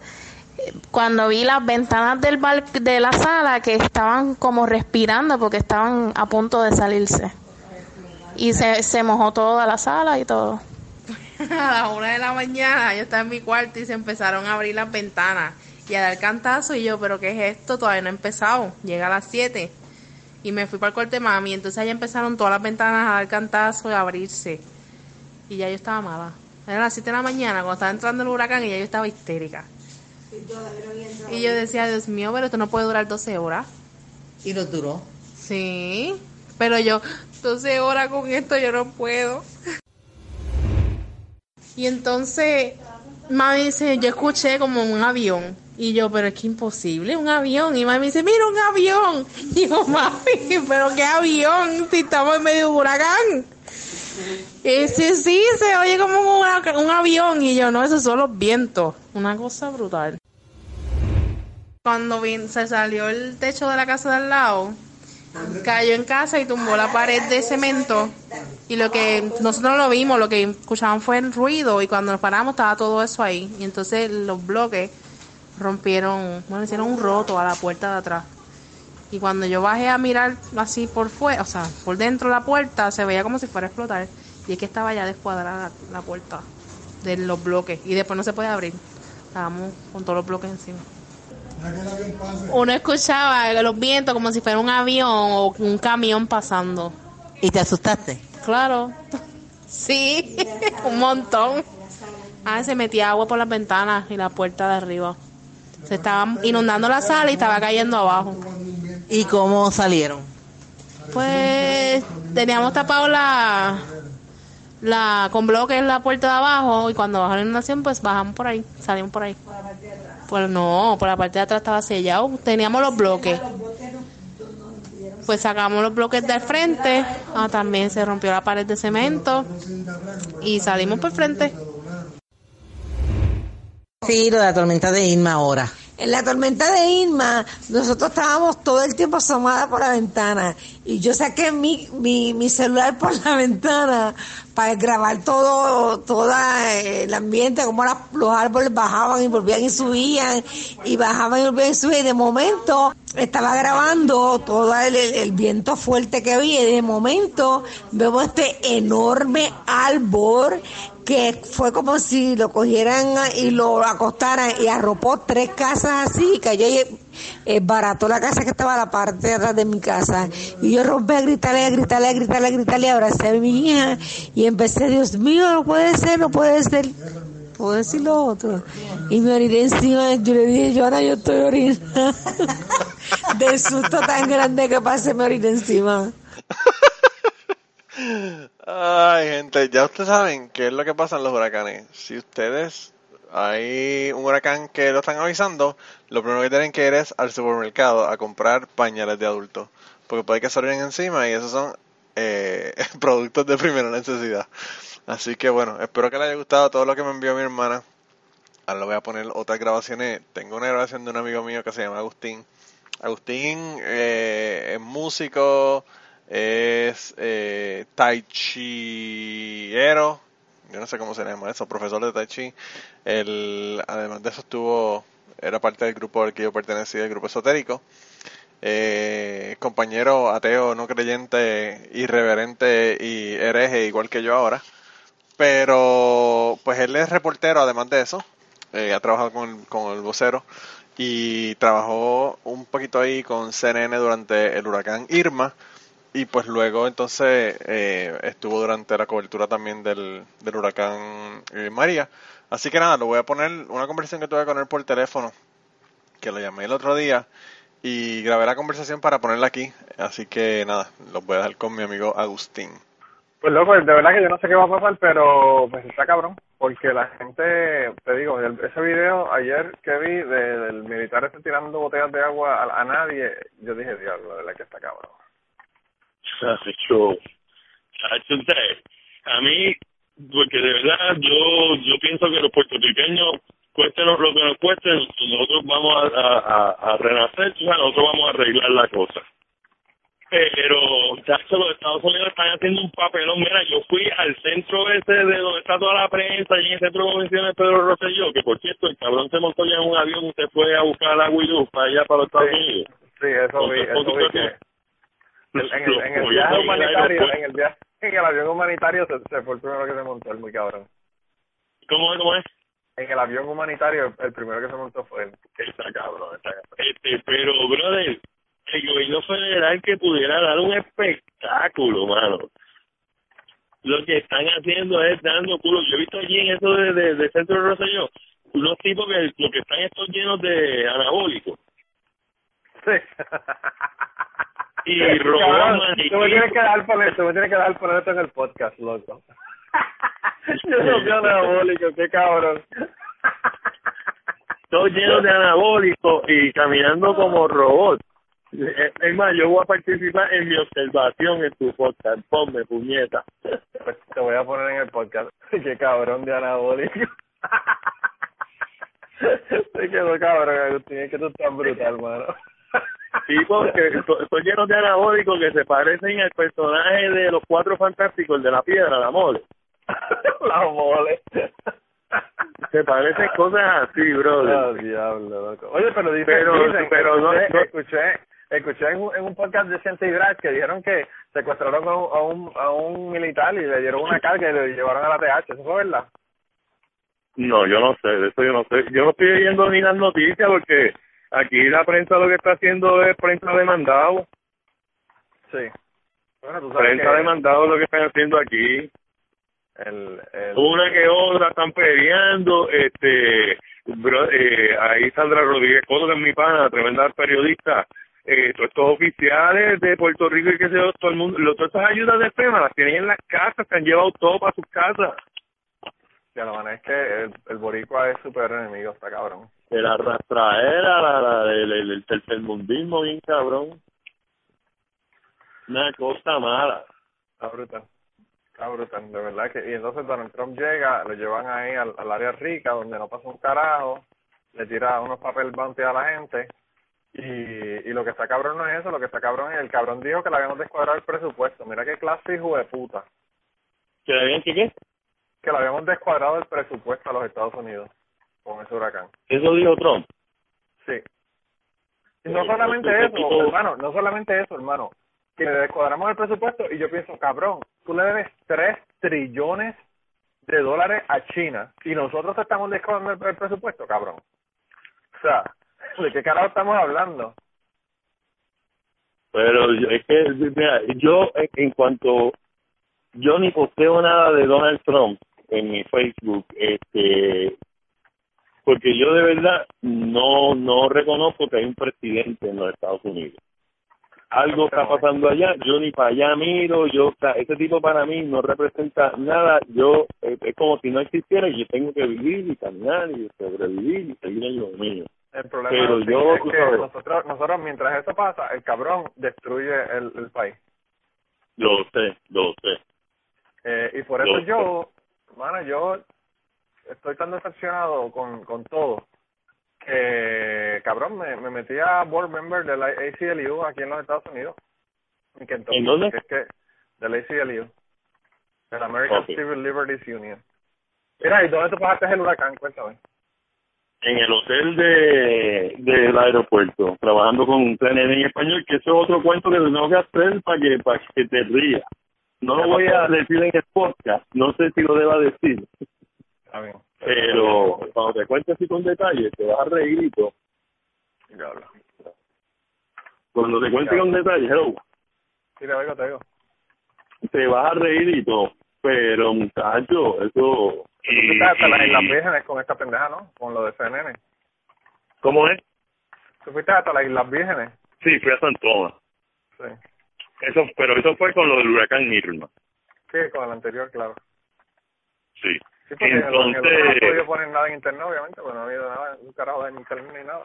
cuando vi las ventanas del bar de la sala que estaban como respirando porque estaban a punto de salirse. Y se, se mojó toda la sala y todo. a las una de la mañana yo estaba en mi cuarto y se empezaron a abrir las ventanas y a dar cantazo y yo, pero ¿qué es esto? Todavía no ha empezado. Llega a las 7 y me fui para el cuarto de mami. Entonces ahí empezaron todas las ventanas a dar cantazo y a abrirse. Y ya yo estaba mala. Era las 7 de la mañana cuando estaba entrando el huracán y ya yo estaba histérica. Y yo decía, Dios mío, pero esto no puede durar 12 horas. ¿Y lo duró? Sí, pero yo, 12 horas con esto yo no puedo. Y entonces, mami dice, yo escuché como un avión. Y yo, pero es que imposible, un avión. Y mami dice, mira un avión. Y yo, mami, pero qué avión si estamos en medio de un huracán. Y sí, se oye como un, avión. Y yo, no, esos son los vientos. Una cosa brutal. Cuando se salió el techo de la casa de al lado, cayó en casa y tumbó la pared de cemento. Y lo que nosotros no lo vimos, lo que escuchaban fue el ruido. Y cuando nos paramos estaba todo eso ahí. Y entonces los bloques rompieron, bueno, hicieron un roto a la puerta de atrás. Y cuando yo bajé a mirar así por fuera, o sea, por dentro de la puerta, se veía como si fuera a explotar. Y es que estaba ya descuadrada la, la puerta de los bloques. Y después no se puede abrir. Estábamos con todos los bloques encima. Uno escuchaba los vientos como si fuera un avión o un camión pasando. ¿Y te asustaste? Claro. Sí, un montón. Ah, se metía agua por las ventanas y la puerta de arriba. Se estaba inundando la sala y estaba cayendo abajo. ¿Y cómo salieron? Pues teníamos tapado la, la con bloques en la puerta de abajo y cuando bajó la inundación pues bajamos por ahí, salimos por ahí. Pues no, por la parte de atrás estaba sellado, teníamos los bloques. Pues sacamos los bloques del frente, ah, también se rompió la pared de cemento y salimos por frente. Sí, lo de la tormenta de Irma ahora. En la tormenta de Irma, nosotros estábamos todo el tiempo asomadas por la ventana. Y yo saqué mi, mi, mi celular por la ventana para grabar todo, todo el ambiente, como los árboles bajaban y volvían y subían, y bajaban y volvían y subían, y de momento estaba grabando todo el, el, viento fuerte que había, y de momento vemos este enorme árbol que fue como si lo cogieran y lo acostaran y arropó tres casas así, cayó y eh, barató la casa que estaba a la parte de atrás de mi casa. Y yo rompí a gritarle, a gritarle, a gritarle, a gritarle, abracé a mi hija y empecé, Dios mío, no puede ser, no puede ser. Puedo decir lo otro. Y me oriné encima, yo le dije, Joana, yo estoy orinando. de susto tan grande que pasé, me oriné encima. Ay, gente, ya ustedes saben qué es lo que pasa en los huracanes. Si ustedes hay un huracán que lo están avisando, lo primero que tienen que ir es al supermercado a comprar pañales de adultos. porque puede que se encima y esos son eh, productos de primera necesidad. Así que bueno, espero que les haya gustado todo lo que me envió mi hermana. Ahora le voy a poner otras grabaciones. Tengo una grabación de un amigo mío que se llama Agustín. Agustín eh, es músico, es eh, tai chiero, yo no sé cómo se llama eso, profesor de tai chi. Él, además de eso estuvo, era parte del grupo al que yo pertenecía, el grupo esotérico. Eh, compañero ateo, no creyente, irreverente y hereje, igual que yo ahora. Pero, pues él es reportero, además de eso. Eh, ha trabajado con el, con el vocero y trabajó un poquito ahí con CNN durante el huracán Irma y pues luego entonces eh, estuvo durante la cobertura también del, huracán eh, María. Así que nada, lo voy a poner una conversación que tuve con él por teléfono, que lo llamé el otro día y grabé la conversación para ponerla aquí. Así que nada, lo voy a dejar con mi amigo Agustín. Pues loco, de verdad que yo no sé qué va a pasar, pero pues está cabrón, porque la gente, te digo, ese video ayer que vi de- del militar este tirando botellas de agua a, a nadie, yo dije, diablo, de verdad que está cabrón. Chacho, usted, a mí, porque de verdad yo yo pienso que los puertorriqueños, cuéstenos lo que nos cueste, nosotros vamos a, a, a, a renacer, o sea, nosotros vamos a arreglar la cosa. Pero, chacho, los Estados Unidos están haciendo un papelón. Mira, yo fui al centro ese de donde está toda la prensa y en el centro de convenciones Pedro Rosselló, que por cierto, el cabrón se montó ya en un avión se fue a buscar y luz para allá, para los Estados Sí. Unidos. Sí, eso vi, eso vi que en el, en el Los viaje humanitario, en el viaje, en el avión humanitario se, se fue el primero que se montó, el muy cabrón. ¿Cómo es? ¿Cómo es? En el avión humanitario, el primero que se montó fue él. Está cabrón, está cabrón. Este, pero, brother, el gobierno federal que pudiera dar un espectáculo, mano. Lo que están haciendo es dando culo. Yo he visto allí en eso de, de, de Centro de Rosselló, unos tipos que lo que están estos llenos de anabólicos. Sí. Y maniquí. Tú me tienes que dar por esto, me tienes que dar por esto en el podcast, loco. Yo soy anabólico, qué cabrón. Todos llenos de anabólicos y caminando como robots. Es es más, yo voy a participar en mi observación en tu podcast. Ponme, puñeta. Pues te voy a poner en el podcast. Qué cabrón de anabólico. Se quedó cabrón, Agustín. Es que tú estás brutal, hermano. Sí, porque esto- estoy lleno de anabólicos que se parecen al personaje de los cuatro fantásticos, el de la piedra, la mole. La mole. Se parecen cosas así, Oh, brother. diablo, loco. Oye, pero dice, Pero- dicen, pero no- escuché, no- escuché, escuché en, un, en un podcast de Ciente y Drag que dijeron que secuestraron a un, a un, a un militar y le dieron una carga y le llevaron a la TH. ¿Eso fue verdad? No, yo no sé, de eso yo no sé. Yo no estoy leyendo ni las noticias porque aquí la prensa lo que está haciendo es prensa de mandado. Sí. Bueno, tú sabes Prensa que de mandado lo que están haciendo aquí. el, el, Una que otra están peleando, este, bro, eh, ahí Sandra Rodríguez Coto, que es mi pana, tremenda periodista, eh, todos estos oficiales de Puerto Rico y que se todo el mundo, lo- todas estas ayudas de FEMA las tienen en las casas, se han llevado todo para sus casas. Ya lo van es que el, el boricua es super enemigo, está cabrón. De la rastraera, la, la, del, del, del tercermundismo, bien cabrón. Una cosa mala. Está brutal. Está brutal, de verdad que... Y entonces Donald Trump llega, lo llevan ahí al, al área rica, donde no pasa un carajo, le tira unos papel bounty a la gente, y, y lo que está cabrón no es eso, lo que está cabrón es el cabrón dijo que le habíamos descuadrado el presupuesto. Mira qué clase hijo de puta. ¿Que le habían que qué? Que le habíamos descuadrado el presupuesto a los Estados Unidos con ese huracán. Eso dijo Trump. Sí. Y no Pero, solamente eso, hermano, no solamente eso, hermano. Que le descuadramos el presupuesto y yo pienso, cabrón, tú le debes 3 trillones de dólares a China y nosotros te estamos descuadrando el, el presupuesto, cabrón. O sea, ¿de qué carajo estamos hablando? Pero yo- es que, mira, yo en, en cuanto, yo ni posteo nada de Donald Trump en mi Facebook, este, porque yo de verdad no, no reconozco que hay un presidente en los Estados Unidos. Algo está pasando allá, yo ni para allá miro, yo, ese tipo para mí no representa nada, yo, eh, es como si no existiera y yo tengo que vivir y caminar y sobrevivir y seguir en lo mío. El problema Pero es, yo, es tú que sabes. nosotros, nosotros, mientras eso pasa, el cabrón destruye el, el país. Lo sé, lo sé. Eh, y por eso yo, mano, yo estoy tan decepcionado con, con todo que, cabrón, me, me metí a board member de la ACLU aquí en los Estados Unidos. En Kentucky. ¿En dónde? que Es que, del ACLU. Del American Ok. Civil Liberties Union. Mira, ¿y dónde tú pasaste el huracán? Cuéntame. En el hotel de del aeropuerto, trabajando con un CNN en español, que eso es otro cuento que tengo que hacer para que, para que te rías. No lo voy a decir en el podcast, no sé si lo deba decir, Está bien. pero cuando te cuente así con detalle, te vas a reír y todo. Cuando te cuente con detalle, hello, Sí, te oigo, te oigo. te vas a reír y todo. Pero, muchacho, eso... Tú y- fuiste hasta las Islas Vírgenes con esta pendeja, ¿no? Con lo de CNN. ¿Cómo es? Tú fuiste hasta las Islas Vírgenes. Sí, fui a San Tomás. Sí. Eso, pero eso fue con lo del huracán Irma. Sí, con el anterior, claro. Sí. Sí, porque en no he Entonces, podido poner nada en internet, obviamente, porque no ha habido nada, un carajo en internet ni nada.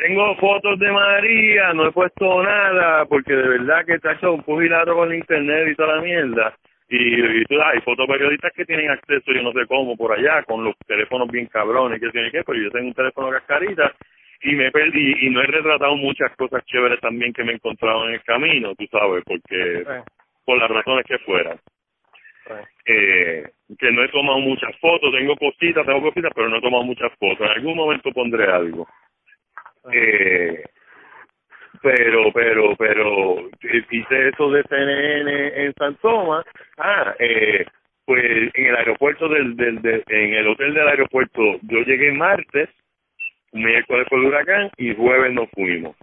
tengo fotos de María, no he puesto nada, porque de verdad que está hecho un pugilato con el internet y toda la mierda. Y, y tú, hay fotoperiodistas que tienen acceso, yo no sé cómo, por allá, con los teléfonos bien cabrones, que tiene que, pero yo tengo un teléfono cascarita y me perdí y no he retratado muchas cosas chéveres también que me he encontrado en el camino, tú sabes, porque por las razones que fueran. eh, que no he tomado muchas fotos, tengo cositas, tengo cositas, pero no he tomado muchas fotos. En algún momento pondré algo. Eh, pero, pero, pero, eh, hice eso de CNN en San Tomás. Ah, eh, pues en el aeropuerto del, del, del- en el hotel del aeropuerto, yo llegué martes, miércoles fue el huracán y jueves nos fuimos.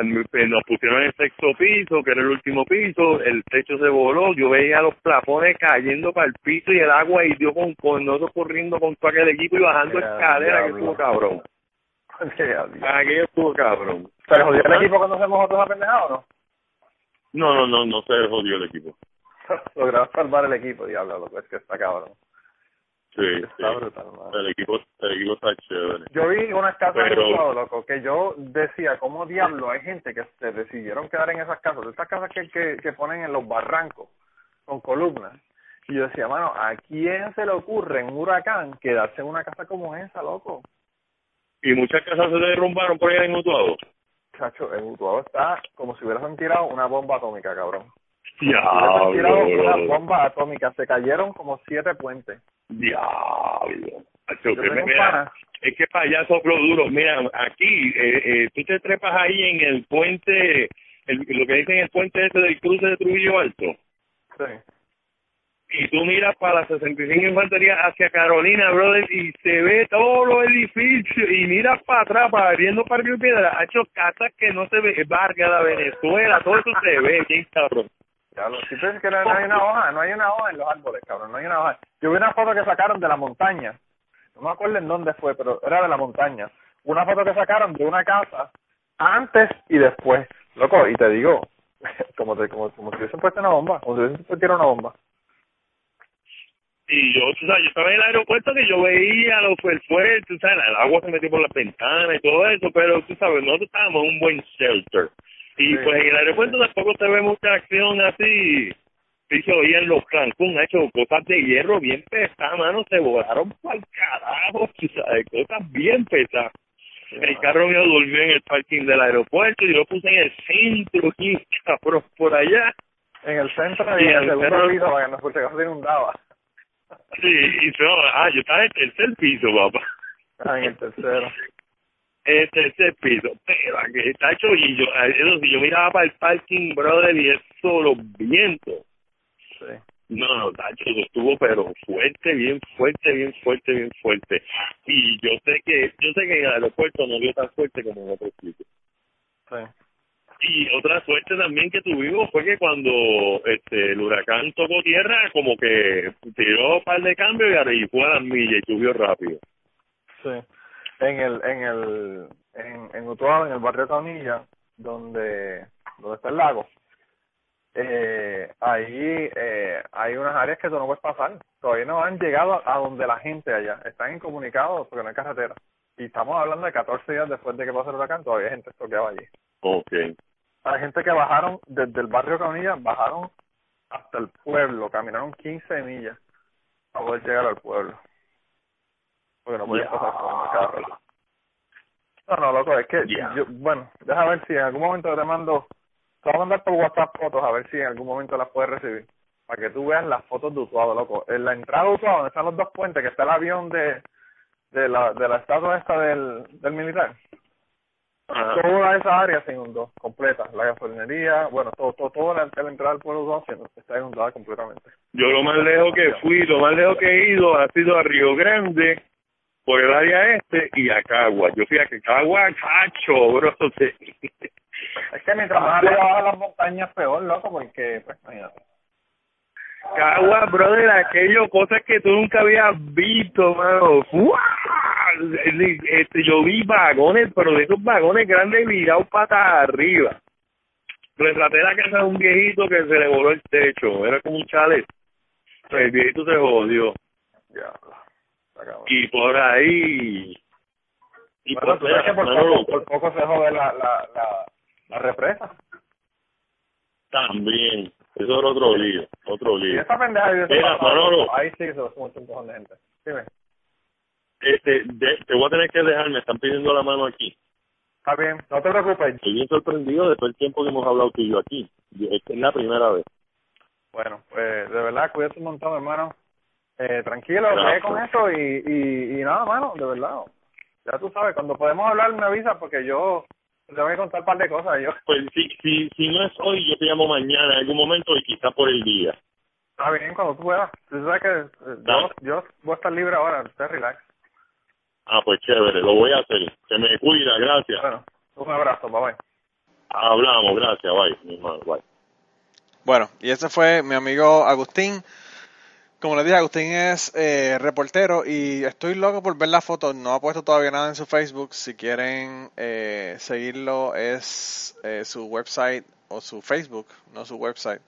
Nos pusieron en el sexto piso, que era el último piso, el techo se voló, yo veía los plafones cayendo para el piso y el agua y dio con, con nosotros corriendo con todo aquel equipo y bajando escaleras, que estuvo cabrón. Aquello estuvo cabrón. ¿Pero jodió el equipo cuando hacemos otros apendejados o no? No, no, no, no se jodió el equipo. Lograron salvar el equipo, diablo, lo que es que está cabrón. Sí, sí. Está brutal, mano. El equipo, el equipo está chévere. Yo vi unas casas Pero- en Utuado, loco, que yo decía, ¿cómo diablo hay gente que se decidieron quedar en esas casas? Estas casas que, que, que ponen en los barrancos, con columnas. Y yo decía, mano, ¿a quién se le ocurre en un huracán quedarse en una casa como esa, loco? Y muchas casas se derrumbaron por allá en Utuado. Chacho, en Utuado está como si hubiesen tirado una bomba atómica, cabrón. Hubiesen tirado una Diablo. bomba atómica, se cayeron como siete puentes. Diablo. Yo me- mira, es que para allá soplo duro. Mira, aquí, eh, eh, tú te trepas ahí en el puente, el, lo que dicen el puente ese del cruce de Trujillo Alto. Sí. y tú miras para la 65 Infantería hacia Carolina, brother, y se ve todos los edificios, y miras para atrás, para abriendo para Río Piedra, ha hecho casas que no se ve, Vargas, la Venezuela, todo eso se ve, bien cabrón. Si tú dices que no, hay una hoja, no hay una hoja en los árboles, cabrón, no hay una hoja. Yo vi una foto que sacaron de la montaña, no me acuerdo en dónde fue, pero era de la montaña. Una foto que sacaron de una casa antes y después. Loco, y te digo, como, te, como, como si hubiesen puesto una bomba, como si hubiesen puesto una bomba. Y yo, tú sabes, yo estaba en el aeropuerto que yo veía lo el fuerte, tú sabes, el agua se metió por las ventanas y todo eso, pero tú sabes, nosotros estábamos en un buen shelter. Y Sí. pues en el aeropuerto tampoco se ve mucha acción así. Y se oían los Cancún, ha hecho cosas de hierro bien pesadas, mano, se volaron para el carajo, sabes, cosas bien pesadas. El carro mío durmió en el parking del aeropuerto y lo puse en el centro, y cabrón, por allá. En el centro y en el el segundo piso para que no por si acaso se inundaba. Sí, y no, ah, yo estaba en el tercer piso, papá. Ah, en el tercero. el tercer piso, pero aquí está hecho y yo, eso sí, yo miraba para el parking, brother, y eso, los vientos. Sí. No, no, Tacho, estuvo pero fuerte, bien fuerte, bien fuerte, bien fuerte. Y yo sé que, yo sé que en el aeropuerto no dio tan fuerte como en otros sitios. Sí. Y otra suerte también que tuvimos fue que cuando este el huracán tocó tierra, como que tiró un par de cambios y fue a las millas y subió rápido. Sí. En el, en el, en, en Utuado, en el barrio Taunilla, donde, donde está el lago, eh, ahí eh, hay unas áreas que tú no puedes pasar. Todavía no han llegado a donde la gente allá. Están incomunicados porque no hay carretera. Y estamos hablando de 14 días después de que pasó el huracán, todavía hay gente estoqueada allí. Ok. Hay gente que bajaron desde el barrio Caunilla, bajaron hasta el pueblo, caminaron 15 millas para poder llegar al pueblo. Porque no pasar con el carro. No, no, loco, es que yo, bueno, deja ver si en algún momento te mando, te voy a mandar por WhatsApp fotos a ver si en algún momento las puedes recibir. Para que tú veas las fotos de Utuado, loco. En la entrada de Utuado, donde están los dos puentes, que está el avión de, de la, de la estatua esta del, del militar. Toda esa área se inundó, completa. La gasolinería, bueno, todo, todo, toda la, la entrada del pueblo Utuado está inundada completamente. Yo lo más lejos que fui, lo más lejos que he ido ha sido a Río Grande, por el área este, y a Cagua. Yo fui a Cagua, cacho, bro. Es que mientras más arriba bajan las montañas, peor, loco, porque, pues, imagínate. Cagua, brother, aquello, cosas que tú nunca habías visto, mano. ¡Fua! Este, yo vi vagones, pero de esos vagones grandes virados patas arriba. Retraté la casa de un viejito que se le voló el techo, era como un chalet. El viejito se jodió. Ya. Y por ahí... Y Bueno, por, que por poco, por poco se jode la, la, la, la represa. también. Eso era otro lío, otro Y lío. esa pendeja de Mira, Manolo. ahí sí que se va un montón de gente. Dime, Este, de- te voy a tener que dejar, me están pidiendo la mano aquí. está bien, no te preocupes. Estoy bien sorprendido de todo el tiempo que hemos hablado tú y yo aquí. Y Esta es la primera vez. Bueno, pues de verdad, cuídate un montón, hermano. Eh, tranquilo, ve con eso y, y, y nada, hermano, de verdad. Ya tú sabes, cuando podemos hablar me avisa porque yo te tengo que contar un par de cosas. Yo, Pues si, si, si no es hoy, yo te llamo mañana en algún momento y quizá por el día. está bien, cuando tú puedas. Tú sabes que eh, yo, yo voy a estar libre ahora, usted relax. Ah, pues chévere, lo voy a hacer. Se me cuida, gracias. Bueno, un abrazo, bye bye. Hablamos, gracias, bye, mi hermano, bye. Bueno, y ese fue mi amigo Agustín. Como les dije, Agustín es eh, reportero y estoy loco por ver las fotos. No ha puesto todavía nada en su Facebook. Si quieren eh, seguirlo, es eh, su website o su Facebook, no su website.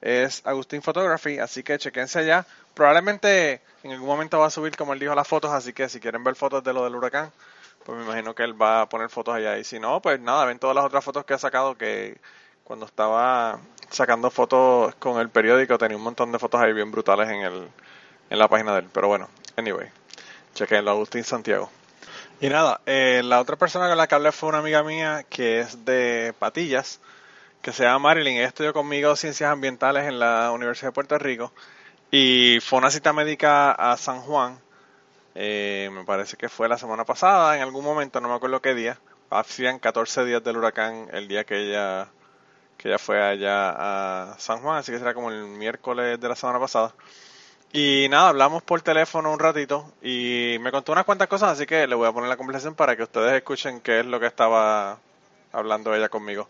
Es Agustín Photography, así que chequense allá. Probablemente en algún momento va a subir, como él dijo, las fotos, así que si quieren ver fotos de lo del huracán, pues me imagino que él va a poner fotos allá. Y si no, pues nada, ven todas las otras fotos que ha sacado que cuando estaba sacando fotos con el periódico tenía un montón de fotos ahí bien brutales en el en la página de él. Pero bueno, anyway, chequenlo, Agustín Santiago. Y nada, eh, la otra persona con la que hablé fue una amiga mía que es de Patillas, que se llama Marilyn. Ella estudió conmigo ciencias ambientales en la Universidad de Puerto Rico y fue una cita médica a San Juan. Eh, me parece que fue la semana pasada, en algún momento, no me acuerdo qué día. Hacían 14 días del huracán el día que ella que ella fue allá a San Juan, así que será como el miércoles de la semana pasada. Y nada, hablamos por teléfono un ratito y me contó unas cuantas cosas, así que le voy a poner la conversación para que ustedes escuchen qué es lo que estaba hablando ella conmigo.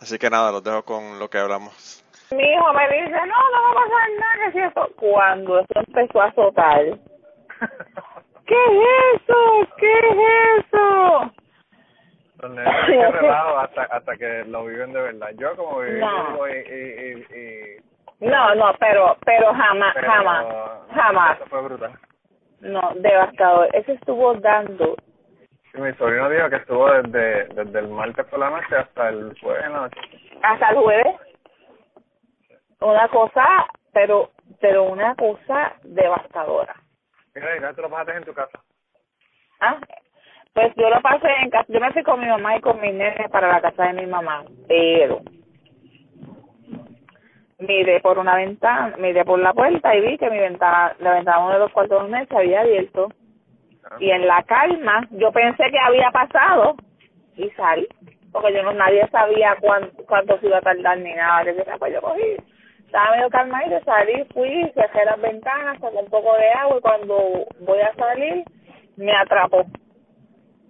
Así que nada, los dejo con lo que hablamos. Mi hijo me dice, no, no va a pasar nada, que si eso. Cuando eso empezó a azotar, ¿qué es eso? ¿Qué es eso? Relajo hasta, hasta que lo viven de verdad. Yo como viví No. y, y, y, y- No, no, pero, pero jamás, pero jamás, jamás. Eso fue brutal. No, devastador. Eso estuvo dando. Sí, mi sobrino dijo que estuvo desde, desde el martes por la noche hasta el jueves en la noche. hasta el jueves una cosa pero pero una cosa devastadora Mira, y no te lo pasaste en tu casa. ah pues yo lo pasé en casa yo me fui con mi mamá y con mi nene para la casa de mi mamá pero miré por una ventana miré por la puerta y vi que mi ventana la ventana de uno de los cuartos de se había abierto. Y en la calma yo pensé que había pasado y salí porque yo no nadie sabía cuánto, cuánto se iba a tardar ni nada. Que sea, pues yo cogí estaba medio calmadito salí fui cerré las ventanas saqué un poco de agua y cuando voy a salir me atrapó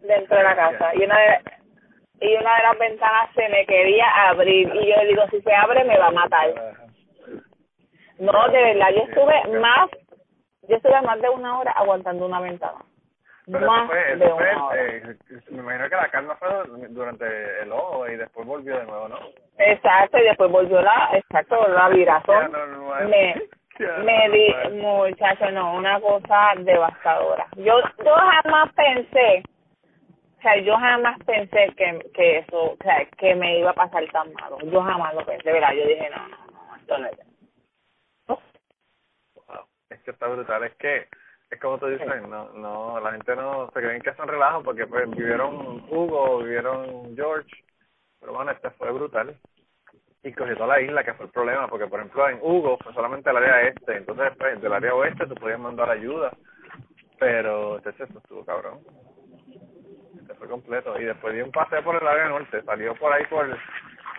dentro de la casa. Y una de y una de las ventanas se me quería abrir. Y yo le digo si se abre me va a matar. No de verdad yo estuve más yo estuve más de una hora aguantando una ventana. Pero eso más de fue una hora. eh, me imagino que la calma fue durante el ojo y después volvió de nuevo, ¿no? Exacto, y después volvió la, exacto, la virazón. Me, me di, muchacho, no, una cosa devastadora. Yo, yo jamás pensé o sea, yo jamás pensé que, que eso, o sea, que me iba a pasar tan malo. Yo jamás lo pensé, ¿verdad? Yo dije, no, no, no, esto no es. Wow. Es que está brutal, es que es como tú dices, no, no, la gente no se creen que son relajos porque pues vivieron Hugo, vivieron George, pero bueno, este fue brutal y cogió toda la isla que fue el problema porque por ejemplo en Hugo fue solamente el área este, entonces pues del área oeste tú podías mandar ayuda, pero este se estuvo cabrón, fue completo y después dio un paseo por el área norte, salió por ahí por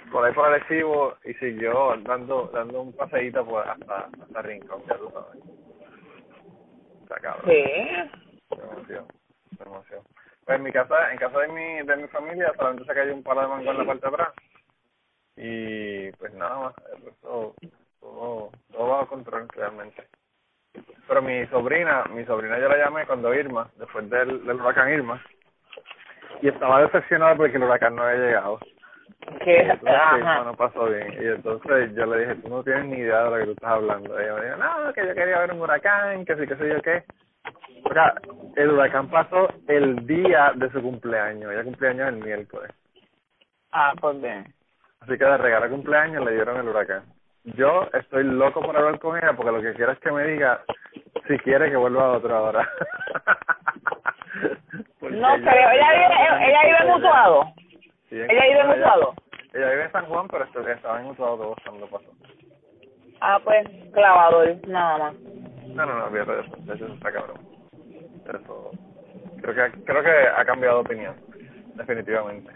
por ahí por Arecibo y siguió dando dando un paseíto por hasta hasta Rincón, ya tú sabes. Está cabrón. Sí. Qué emoción, emoción. Pues en mi casa, en casa de mi, de mi familia solamente se cayó un palo de mango en la parte de atrás. Y pues nada más, el resto, todo, todo bajo control realmente. Pero mi sobrina, mi sobrina yo la llamé cuando Irma, después del, del huracán Irma, y estaba decepcionada porque el huracán no había llegado. Que, Entonces, ajá. No pasó bien. Y entonces yo le dije, tú no tienes ni idea de lo que tú estás hablando. Y ella me dijo, no, que yo quería ver un huracán, que sí, que sé yo qué. O sea, el huracán pasó el día de su cumpleaños. Ella cumpleaños el miércoles. Ah, pues bien. Así que de regalo cumpleaños le dieron el huracán. Yo estoy loco por hablar con ella porque lo que quiero es que me diga si quiere que vuelva a otra hora. No creo, ella vive, ella vive en Utuado. Sí, en- Ella vive en Utuado. Ella vive en San Juan, pero esto- estaba en Utuado todo cuando pasó. Ah, pues clavador, nada más. No, no, no, olvídate de eso. De eso está cabrón. Eso. Creo que, creo que ha cambiado de opinión. Definitivamente.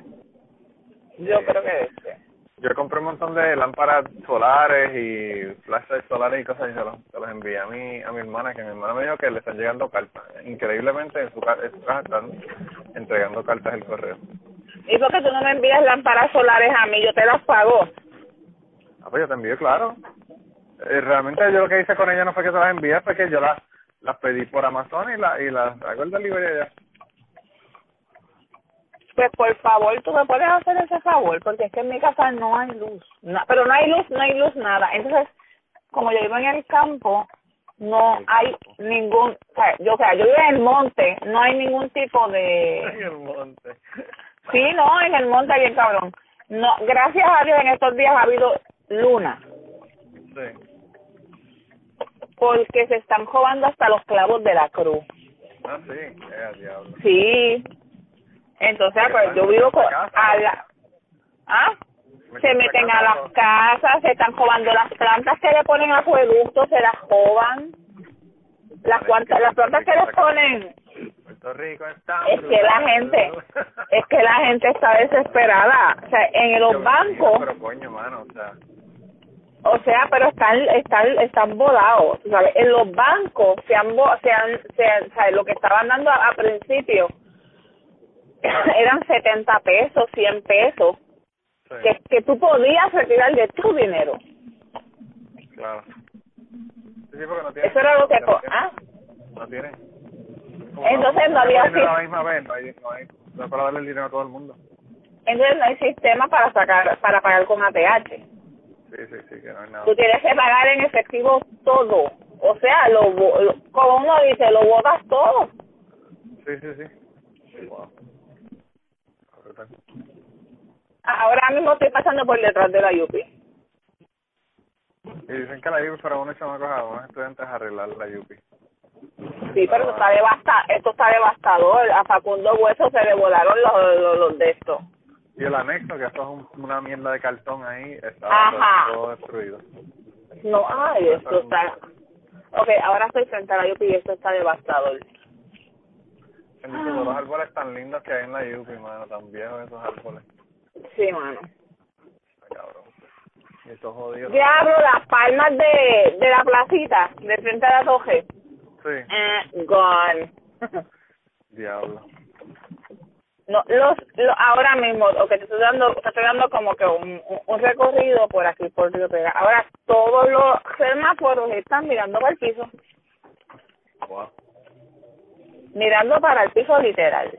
Yo Sí. creo que este. Yo compré un montón de lámparas solares y flashes solares y cosas y se los, se los envié a mi, a mi hermana, que mi hermana me dijo que le están llegando cartas. Increíblemente en su, en su casa están entregando cartas el correo. ¿Y por qué tú no me envías lámparas solares a mí? Yo te las pago. Ah, pues yo te envié, claro. Eh, realmente yo lo que hice con ella no fue que se las envié, fue que yo las las pedí por Amazon y, la, y las hago el delivery allá. Pues por favor, tú me puedes hacer ese favor, porque es que en mi casa no hay luz. Na- pero no hay luz, no hay luz, nada. Entonces, como yo vivo en el campo, no hay ningún, o sea, yo, o sea, yo vivo en el monte, no hay ningún tipo En de, el monte. sí, no, en el monte bien cabrón. No, gracias a Dios en estos días ha habido luna, Sí. porque se están robando hasta los clavos de la cruz. Ah, sí. Eh, diablo. Sí. Entonces, pues yo vivo con, a la, ¿ah? se meten a las casas, se están robando las plantas que le ponen a acueductos, se las roban. Las, cuantas, las plantas que les ponen, Puerto Rico está es que la gente, es que la gente está desesperada. O sea, en los bancos, Pero coño, mano, o sea, o sea, pero están, están, están volados, ¿sabes? En los bancos se han, se han, se han- ¿sabes? Lo que estaban dando a, a principio eran 70 pesos, 100 pesos, sí, que, que tú podías retirar de tu dinero. claro. Sí, no tienen. Eso era lo que, no tienen. ah, No tienen. Como Entonces no había tienen a la así- misma vez, no hay, no hay, no hay para darle el dinero a todo el mundo. entonces no hay sistema para sacar, para pagar con ATH. Sí, sí, sí, que no hay nada. Tú tienes que pagar en efectivo todo. O sea, lo, bo- lo- como uno dice, lo botas todo. Sí, sí, sí. Wow. Ahora mismo estoy pasando por detrás de la Yupi. Y dicen que la Yupi para unos chamacos, a unos estudiantes a arreglar la Yupi. Sí, pero esto está, devasta esto está devastador. A Facundo Hueso se le volaron los, los, los de esto. Y el anexo, que esto es un- una mierda de cartón ahí, está Ajá. todo destruido. No, ay, esto está... Ok, ahora estoy frente a la Yupi y esto está devastador. Bendito, todos los árboles tan lindos que hay en la Yupi, mano, tan viejos esos árboles. Sí, mano. Cabrón. Y estos jodidos. Diablo, las palmas de, de la placita, de frente a la torre. Sí, Eh, gone. diablo. No, los, lo- ahora mismo, o que te estoy dando, te estoy dando como que un, un- un recorrido por aquí, por Río Pega. Ahora todos los semáforos están mirando para el piso, Wow. Mirando para el piso literal.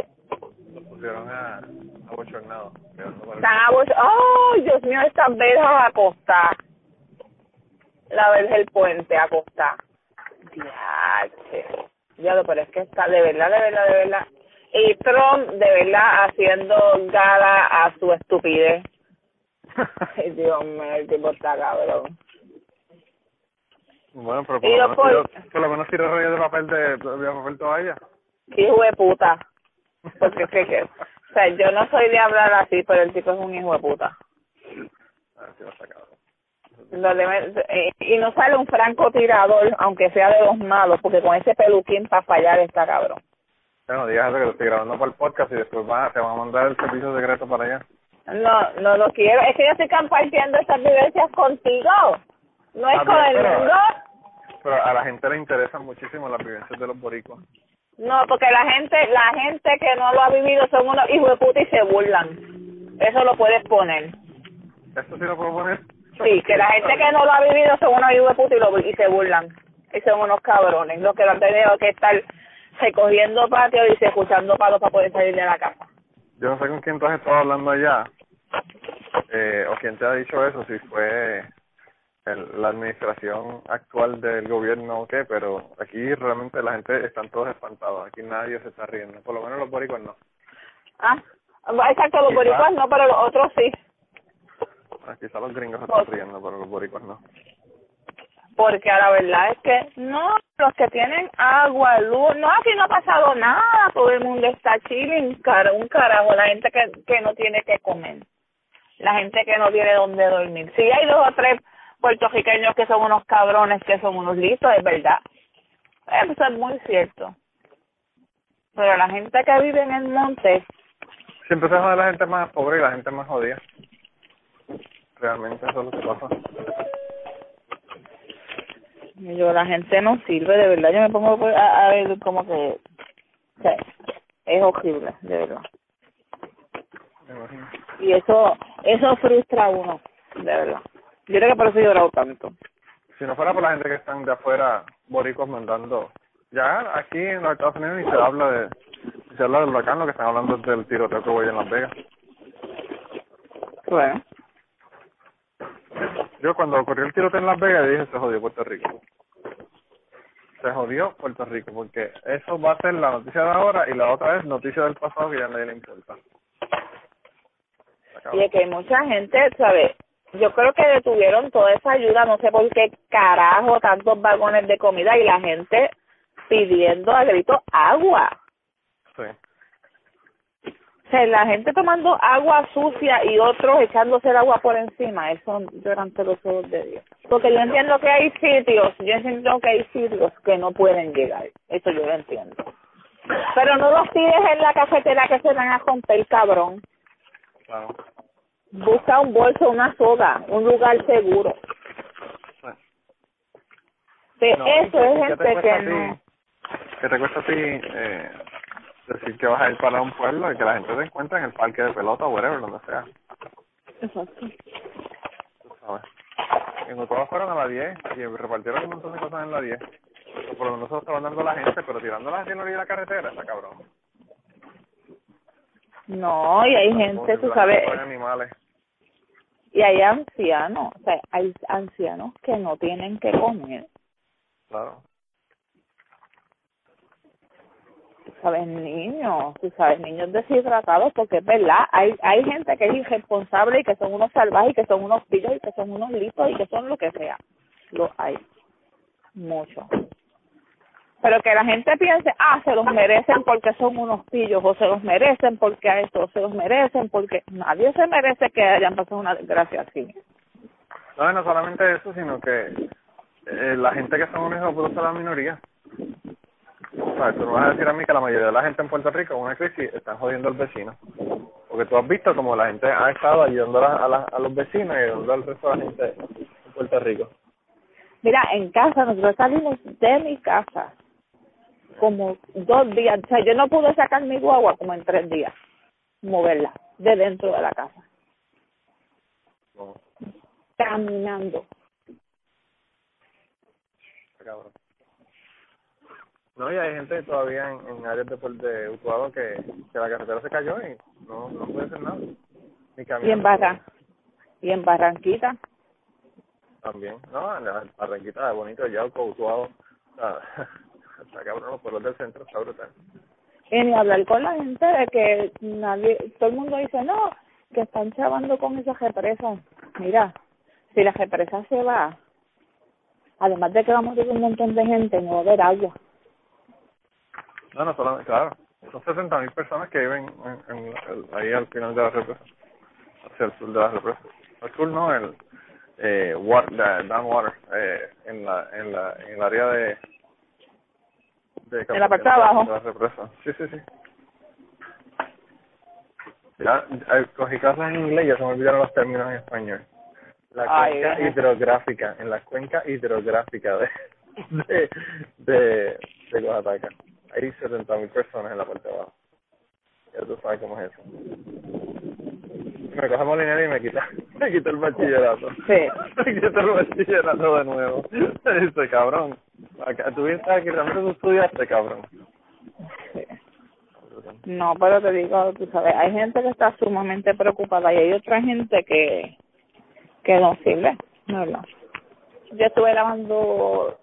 Lo pusieron a, a bochornado. mirando para el- Están a boch- ¡Oh, Dios mío, estas verjas acostadas! La verja del puente acostada. Diache. Ya, pero es que está, de verdad, de verdad, de verdad. y Trump de verdad haciendo gala a su estupidez. Ay, Dios mío, el tipo está cabrón. Bueno, pero por Y lo, menos por- tiró, por lo menos tiró rollo de papel de, de papel toalla. Qué hijo de puta. Porque es que, que- o sea, yo no soy de hablar así, pero el tipo es un hijo de puta. A ver si lo saca. No le met- eh, y no sale un francotirador, aunque sea de los malos, porque con ese peluquín para fallar está cabrón. No digas eso que lo estoy grabando para el podcast y después va, te van a mandar el servicio secreto para allá. No, no lo quiero. Es que yo estoy compartiendo estas vivencias contigo. No es Ah, con bien, el pero- mundo. Pero a la gente le interesan muchísimo las vivencias de los boricuas. No, porque la gente, la gente que no lo ha vivido son unos hijos de puta y se burlan. Eso lo puedes poner. ¿Esto sí lo puedo poner? Sí, que la gente que no lo ha vivido son unos hijos de puta y, lo, y se burlan. Y son unos cabrones. Los que lo han tenido que estar recogiendo patio y escuchando palos para poder salir de la casa. Yo no sé con quién tú has estado hablando allá, eh, o quién te ha dicho eso, si fue el- la administración actual del gobierno o qué, pero aquí realmente la gente están todos espantados, aquí nadie se está riendo, por lo menos los boricuas no. Ah, exacto, los boricuas no, pero los otros sí. Ah, Quizá los gringos se están riendo, pero los boricuas no. Porque a la verdad es que no, los que tienen agua, luz, no, aquí no ha pasado nada, todo el mundo está chilling, cara, un carajo, la gente que, que no tiene que comer, la gente que no tiene dónde dormir. Sí hay dos o tres puertorriqueños que son unos cabrones, que son unos listos, es verdad. Eso es muy cierto. Pero la gente que vive en el monte, Siempre se jode la gente más pobre y la gente más jodida. Realmente eso es lo que pasa. yo, la gente no sirve, de verdad, yo me pongo a, a ver como que, o sea, es horrible, de verdad. Me imagino. y eso eso frustra a uno de verdad yo creo que por eso he llorado tanto Si no fuera por la gente que están de afuera, boricuas mandando. Ya aquí en los Estados Unidos ni se habla de. ni se habla del huracán, lo que están hablando es del tiroteo que hubo en Las Vegas. bueno Yo cuando ocurrió el tiroteo en Las Vegas dije se jodió Puerto Rico. Se jodió Puerto Rico porque eso va a ser la noticia de ahora y la otra es noticia del pasado que ya a nadie le importa. Y es que hay mucha gente sabes yo creo que detuvieron toda esa ayuda no sé por qué carajo tantos vagones de comida y la gente pidiendo a grito agua Sí. o sea la gente tomando agua sucia y otros echándose el agua por encima eso yo ante los ojos de Dios porque yo entiendo que hay sitios yo entiendo que hay sitios que no pueden llegar eso yo lo entiendo Pero no los tires en la cafetera que se van a romper, cabrón. Claro. Busca un bolso, una soga, un lugar seguro. De No, eso ¿y es gente que a no. ¿Qué te cuesta a ti eh, decir que vas a ir para un pueblo y que la gente te encuentre en el parque de pelota o whatever, donde sea? Exacto. Tú sabes. En Ottawa fueron a la 10 y repartieron un montón de cosas en la 10. Por lo menos estaban dando la gente, pero tirando la gente en la de la carretera, está cabrón. No, y hay gente, tú sabes, animales. y hay ancianos, o sea, hay ancianos que no tienen que comer, Claro. tú sabes, niños, tú sabes, niños deshidratados, porque es verdad, hay hay gente que es irresponsable y que son unos salvajes y que son unos pillos y que son unos listos y que son lo que sea. Lo hay. Mucho. Pero que la gente piense, ah, se los merecen porque son unos pillos, o se los merecen porque a esto, o se los merecen porque nadie se merece que hayan pasado una desgracia así. No, no solamente eso, sino que eh, la gente que son unos hijos son la minoría. O sea, tú no vas a decir a mí que la mayoría de la gente en Puerto Rico en una crisis están jodiendo al vecino. Porque tú has visto como la gente ha estado ayudando a, a, la- a los vecinos y ayudando al resto de la gente en Puerto Rico. Mira, en casa, nosotros salimos de mi casa como dos días, o sea, yo no pude sacar mi guagua como en tres días, moverla de dentro de la casa, No, caminando. cabrón. No, y hay gente todavía en, en áreas de, de Utuado que, que la carretera se cayó y no, no puede hacer nada. Ni Y en caminar. Barra, y en Barranquita, También, no, en la Barranquita Bonito, Yauco, Utuado, sea, está cabrón, los pueblos del centro está brutal. Y ni hablar con la gente de que nadie, todo el mundo dice, no, que están chavando con esas represas. Mira, si la represa se va, además de que vamos a tener un montón de gente, no va a haber agua. No, no solamente, claro. Son 60 mil personas que viven en, en- ahí al final de la represa, hacia el sur de la represa. Al sur no, el eh, water, la- dam water, eh, en la, en la, en el área de, de En la parte de abajo. de la represa. Sí, sí, sí. Ya, eh, cogí clases en inglés y ya se me olvidaron los términos en español. La cuenca hidrográfica, en la cuenca hidrográfica de, de, de, de Oaxaca. Hay 70 mil personas en la parte de abajo. Ya tú sabes cómo es eso. Me coge Molinero y me quita, me quita el bachillerato. Sí. Me quita el bachillerato de nuevo. Dice, cabrón, acá, tú vienes aquí, realmente tú estudiaste, cabrón. No, pero te digo, tú sabes, hay gente que está sumamente preocupada y hay otra gente que que no sirve, no verdad. Yo estuve lavando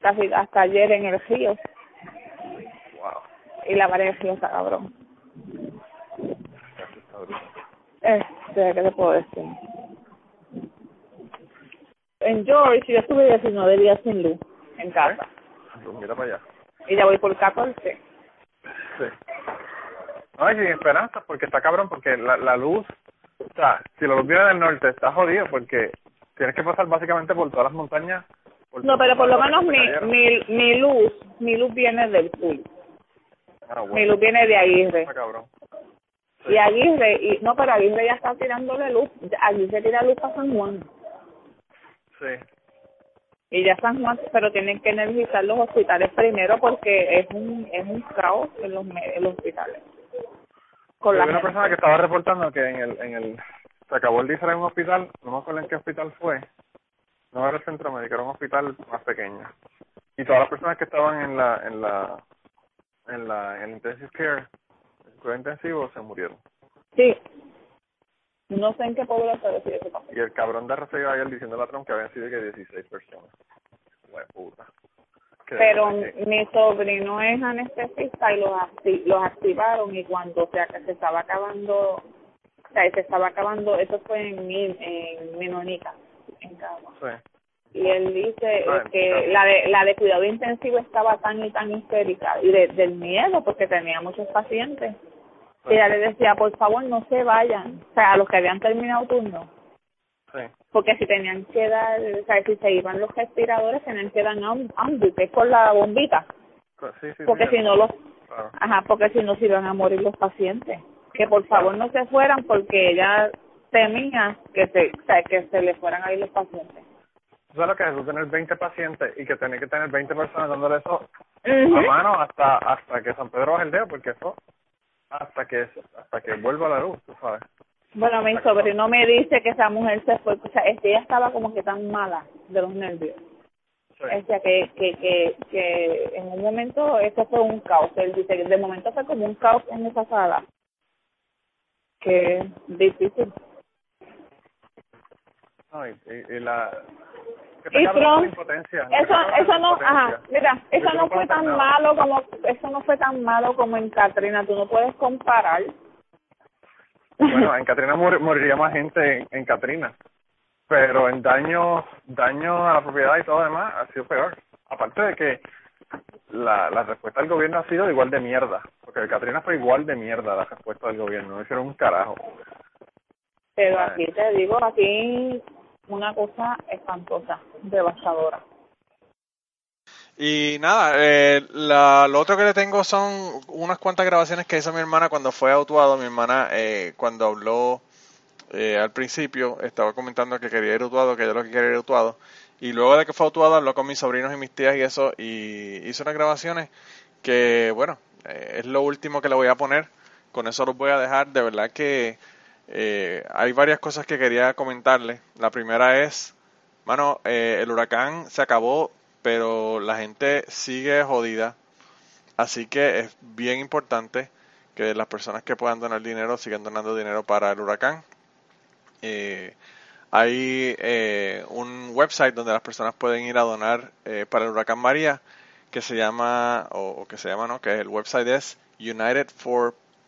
casi hasta ayer en el río Wow. y lavar el río está cabrón. Está brutal. Este, ¿qué te puedo decir? En George yo estuve 19 días sin luz en casa Pues mira para allá. y ya voy por 14. Sí. No, hay sin esperanza porque está cabrón, porque la, la luz, o sea, si la luz viene del norte, está jodido porque tienes que pasar básicamente por todas las montañas. por No, pero por lo menos mi, mi, mi luz, mi luz viene del sur. Ah, bueno, Mi luz viene de Aguirre. está cabrón. Y Aguirre, y no, pero Aguirre ya está tirándole luz. Aguirre tira luz para San Juan. Sí. Y ya San Juan, pero tienen que energizar los hospitales primero porque es un es un caos en los, en los hospitales. Con la una gente. persona que estaba reportando que en el, en el, se acabó el diesel en un hospital, no me acuerdo en qué hospital fue, no era el centro médico, era un hospital más pequeño. Y todas las personas que estaban en la, en la, en la, en el intensive care, cuidado intensivo, se murieron. Sí. No sé en qué pueblo se decide eso. Y el cabrón de recibido ayer diciendo a Trump que habían sido que 16 personas. Puta. Pero que- mi sobrino es anestesista y los, acti- los activaron y cuando se, estaba acabando, o sea, se estaba acabando, eso fue en, en Minonica, en Cagua. Sí. Y él dice que claro. la de, la de cuidado intensivo estaba tan y tan histérica y de- del miedo porque tenía muchos pacientes. Y ella le decía, por favor, no se vayan, o sea, a los que habían terminado turno. Sí. Porque si tenían que dar, o sea, si se iban los respiradores, tenían que dar ambu, que es con la bombita. Sí, sí, Porque si no los, claro. ajá, porque si no se iban a morir los pacientes. Que por favor no se fueran porque ella temía que se, o sea, que se le fueran a ir los pacientes. ¿Tú sabes lo que es eso? Tener 20 pacientes y que tener que tener 20 personas dándole eso a mano hasta hasta que San Pedro baje el dedo, porque eso hasta que hasta que vuelva la luz, tú sabes. Bueno, mi sobrino me dice que esa mujer se fue, o sea, es que ella estaba como que tan mala de los nervios. O sea, que, que, que, que en un momento eso fue un caos. Él dice que de momento fue como un caos en esa sala. Que es difícil. No, y, y, y la que Y Trump. Eso, eso no, ajá, mira, eso no fue tan malo como, eso no fue tan malo como en Katrina. Tú no puedes comparar. Bueno, en Katrina mor- moriría más gente en, en Katrina, pero en daños daños a la propiedad y todo demás ha sido peor. Aparte de que la, la respuesta del gobierno ha sido igual de mierda, porque en Katrina fue igual de mierda la respuesta del gobierno, no hicieron un carajo. Pero aquí te digo, aquí una cosa espantosa, devastadora. Y nada, eh, la, lo otro que le tengo son unas cuantas grabaciones que hizo mi hermana cuando fue a Utuado. Mi hermana, eh, cuando habló eh, al principio, estaba comentando que quería ir a Utuado, que ella lo que quería ir a Utuado. Y luego de que fue a Utuado, habló con mis sobrinos y mis tías y eso, y hizo unas grabaciones que, bueno, eh, es lo último que le voy a poner. Con eso los voy a dejar. De verdad que eh, hay varias cosas que quería comentarle. La primera es, mano, eh, el huracán se acabó, pero la gente sigue jodida. Así que es bien importante que las personas que puedan donar dinero sigan donando dinero para el huracán. Eh, hay eh, un website donde las personas pueden ir a donar eh, para el huracán María que se llama, o, o que se llama, ¿no? Que el website es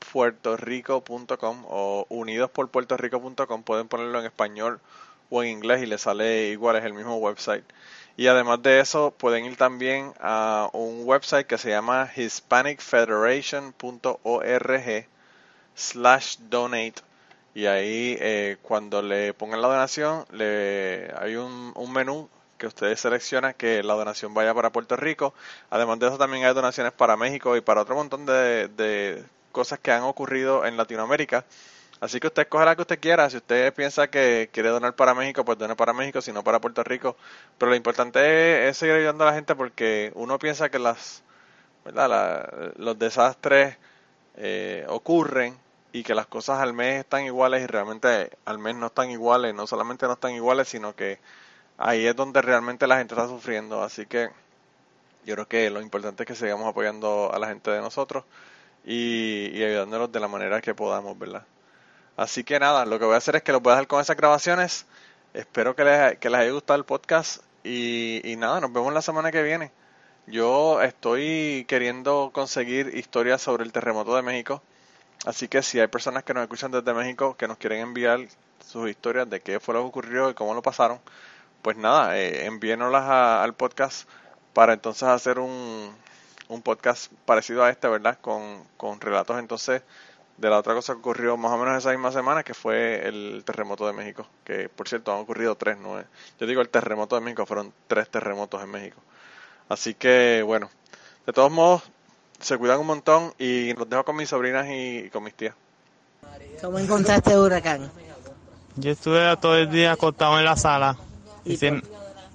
unitedforpuertorico.com o unidosporpuertorico.com. Pueden ponerlo en español o en inglés y le sale igual, es el mismo website. Y además de eso, pueden ir también a un website que se llama hispanicfederation.org slash donate. Y ahí eh, cuando le pongan la donación, le, hay un, menú que ustedes seleccionan que la donación vaya para Puerto Rico. Además de eso también hay donaciones para México y para otro montón de cosas que han ocurrido en Latinoamérica. Así que usted escoge la que usted quiera. Si usted piensa que quiere donar para México, pues done para México, si no para Puerto Rico. Pero lo importante es, seguir ayudando a la gente porque uno piensa que las, ¿verdad? los desastres eh, ocurren y que las cosas al mes están iguales y realmente al mes no están iguales. No solamente no están iguales, sino que ahí es donde realmente la gente está sufriendo. Así que yo creo que lo importante es que sigamos apoyando a la gente de nosotros y, ayudándolos de la manera que podamos, ¿verdad? Así que nada, lo que voy a hacer es que los voy a dejar con esas grabaciones. Espero que les, que les haya gustado el podcast y, y nada, nos vemos la semana que viene. Yo estoy queriendo conseguir historias sobre el terremoto de México. Así que si hay personas que nos escuchan desde México que nos quieren enviar sus historias de qué fue lo que ocurrió y cómo lo pasaron, pues nada, eh, envíenoslas al podcast para entonces hacer un, un podcast parecido a este, ¿verdad? Con, con relatos entonces de la otra cosa que ocurrió más o menos esa misma semana, que fue el terremoto de México, que por cierto han ocurrido tres, ¿no? Yo digo el terremoto de México, fueron tres terremotos en México. Así que, bueno, de todos modos, se cuidan un montón y los dejo con mis sobrinas y, con mis tías. ¿Cómo encontraste el huracán? Yo estuve todo el día acostado en la sala. ¿Y, por,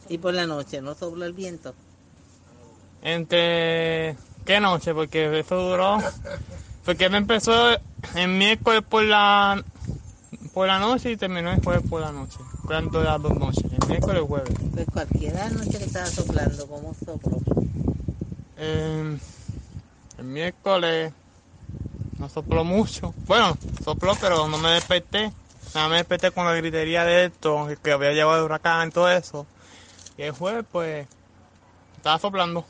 y por la noche no sopló el viento? Entre... ¿Qué noche? Porque eso duró... Porque me empezó en miércoles por la por la noche y terminó el jueves por la noche. Todas las dos noches, el miércoles y el jueves. Pues cualquiera noche que estaba soplando, ¿cómo sopló? Eh, el miércoles no sopló mucho. Bueno, sopló, pero no me desperté. Nada me desperté con la gritería de esto, que había llevado el huracán y todo eso. Y el jueves, pues, estaba soplando,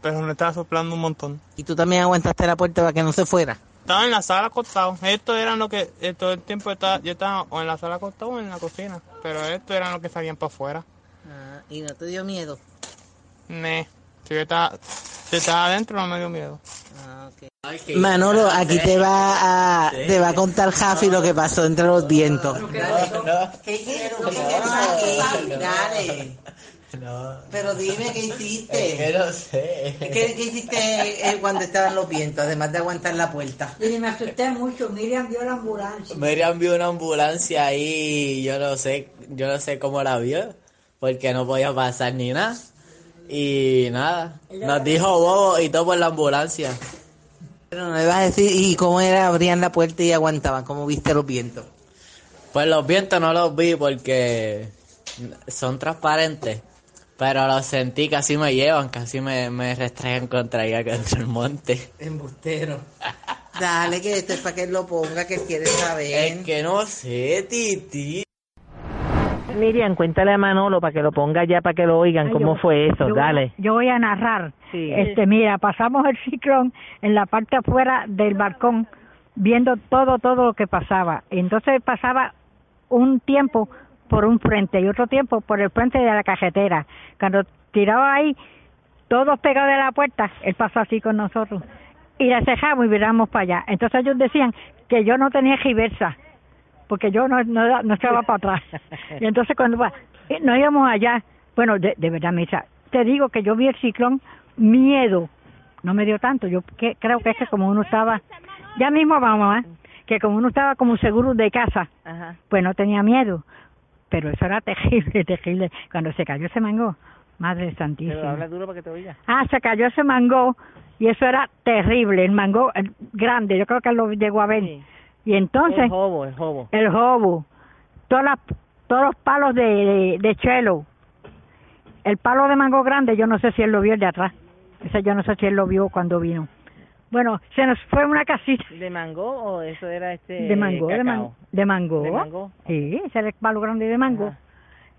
pero no estaba soplando un montón. ¿Y tú también aguantaste la puerta para que no se fuera? Estaba en la sala acostado. Esto era lo que eh, todo el tiempo estaba, yo estaba o en la sala acostado o en la cocina. Pero esto era lo que salían para afuera. Ah, ¿Y no te dio miedo? Ne. Si yo estaba, si estaba adentro no me dio miedo. Ah, okay. Manolo, aquí te va a, te va a contar Jafi lo que pasó entre los vientos. ¿Qué quiero? ¿Qué quiero? Dale. No. Pero dime qué hiciste. Es que no sé. ¿Qué, qué hiciste eh, cuando estaban los vientos, además de aguantar la puerta? Y me asusté mucho. Miriam vio la ambulancia. Miriam vio una ambulancia ahí, yo no sé, yo no sé cómo la vio, porque no podía pasar ni nada. Y nada, nos dijo bobo y todo por la ambulancia. Pero no me vas a decir, ¿y cómo era? Abrían la puerta y aguantaban, ¿cómo viste los vientos? Pues los vientos no los vi porque son transparentes. Pero los sentí, casi me llevan, casi me, me restregan contra ella, contra el monte. Embustero. Dale, que esto es para que él lo ponga, que quiere saber. Es que no sé, Titi. Miriam, cuéntale a Manolo para que lo ponga ya, para que lo oigan, Ay, cómo yo- fue eso, yo- dale. Yo voy a narrar. Sí. Este, mira, pasamos el ciclón en la parte afuera del balcón, viendo todo, todo lo que pasaba. Entonces pasaba un tiempo por un frente y otro tiempo por el frente de la cajetera. Cuando tiraba ahí, todos pegados de la puerta, él pasó así con nosotros. Y la cejamos y viramos para allá. Entonces ellos decían que yo no tenía reversa, porque yo no, no, no estaba para atrás. Y entonces cuando eh, nos íbamos allá, bueno, de, de verdad, Misa, te digo que yo vi el ciclón, miedo, no me dio tanto, yo que- creo que es que como uno estaba, ya mismo vamos, ¿eh? que como uno estaba como seguro de casa, Ajá. pues no tenía miedo, pero eso era terrible, terrible, cuando se cayó ese mango, madre Pero santísima. habla duro para que te oiga. Ah, se cayó ese mango y eso era terrible, el mango eh, grande, yo creo que lo llegó a ver. Y entonces, El jobo, el jobo. el jobo, todas las, todos los palos de, de, de chelo, el palo de mango grande, yo no sé si él lo vio el de atrás, ese yo no sé si él lo vio cuando vino. Bueno, se nos fue una casita ¿De mango o eso era este de mango, de, man- de mango. ¿De mango? Sí, ese era el palo grande de mango.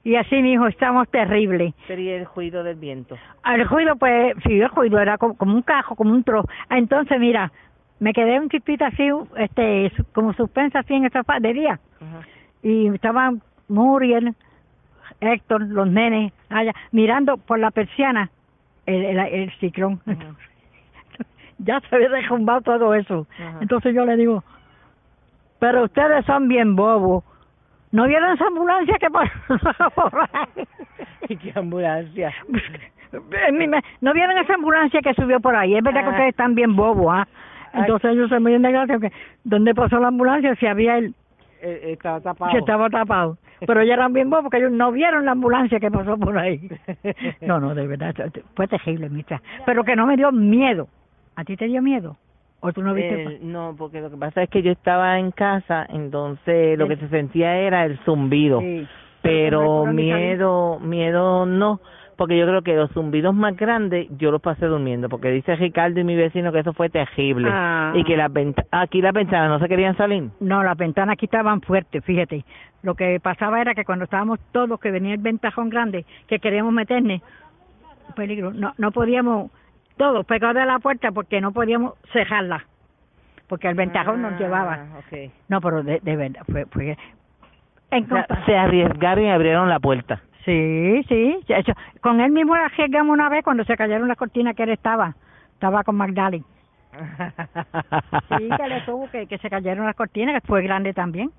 Y así, mi hijo, estamos terribles. Sería el ruido del viento. El ruido, pues, sí, el ruido era como, como un cajo, como un tro. Ah, Entonces, mira, me quedé un chipito así, este, como suspensa así en de día. Y estaban Muriel, Héctor, los nenes, allá, mirando por la persiana el, el, el ciclón. Ya se había derrumbado todo eso. Entonces yo le digo, pero ustedes son bien bobos. ¿No vieron esa ambulancia que pasó por ahí? ¿Y qué ambulancia? ¿No vieron esa ambulancia que subió por ahí? Es verdad que Ah. ustedes están bien bobos, ¿ah? Entonces ellos se me dieron de gracia que ¿dónde pasó la ambulancia? Si había el Eh, estaba tapado. que estaba tapado. Pero ellos eran bien bobos porque ellos no vieron la ambulancia que pasó por ahí. No, no, de verdad, fue terrible, mija. Pero que no me dio miedo. ¿A ti te dio miedo? ¿O tú no viste? Eh, no, porque lo que pasa es que yo estaba en casa, entonces lo que se sentía era el zumbido. Sí. Pero miedo, miedo no, porque yo creo que los zumbidos más grandes yo los pasé durmiendo, porque dice Ricardo y mi vecino que eso fue terrible Ah. y que las aquí las ventanas no se querían salir. No, las ventanas aquí estaban fuertes, fíjate. Lo que pasaba era que cuando estábamos todos, que venía el ventajón grande, que queríamos meternos, peligro, no, no podíamos, todos pegados a la puerta porque no podíamos cerrarla, porque el ventajón nos llevaba. Ah, ok. No, pero de, de verdad, fue... fue en O sea, contra- se arriesgaron y abrieron la puerta. Sí, sí, de hecho, con él mismo la arriesgamos una vez cuando se cayeron las cortinas que él estaba, estaba con Magdalene. Sí, que le tuvo que, que se cayeron las cortinas, que fue grande también.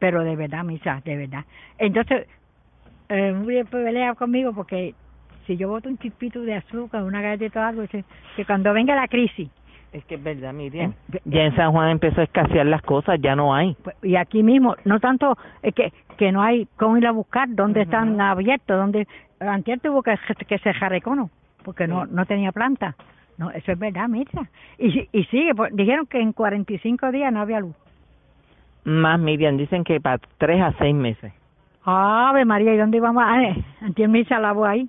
Pero de verdad, misa, de verdad. Entonces, eh, muy bien pelea conmigo porque si yo boto un chispito de azúcar, una galleta o algo, que cuando venga la crisis, Es que es verdad, Miriam. Eh, Ya en San Juan empezó a escasear las cosas, ya no hay. pues, y aquí mismo, no tanto es que, que no hay cómo ir a buscar, dónde están abiertos, dónde... Antes tuvo que, que cerrar Econo, porque no, no tenía planta. No, eso es verdad, mira. Y, y sigue, pues, dijeron que en 45 días no había luz. Más, Miriam, dicen que para tres a seis meses. Ave María, ¿y dónde íbamos? Ah, eh, antier Misa lavó ahí,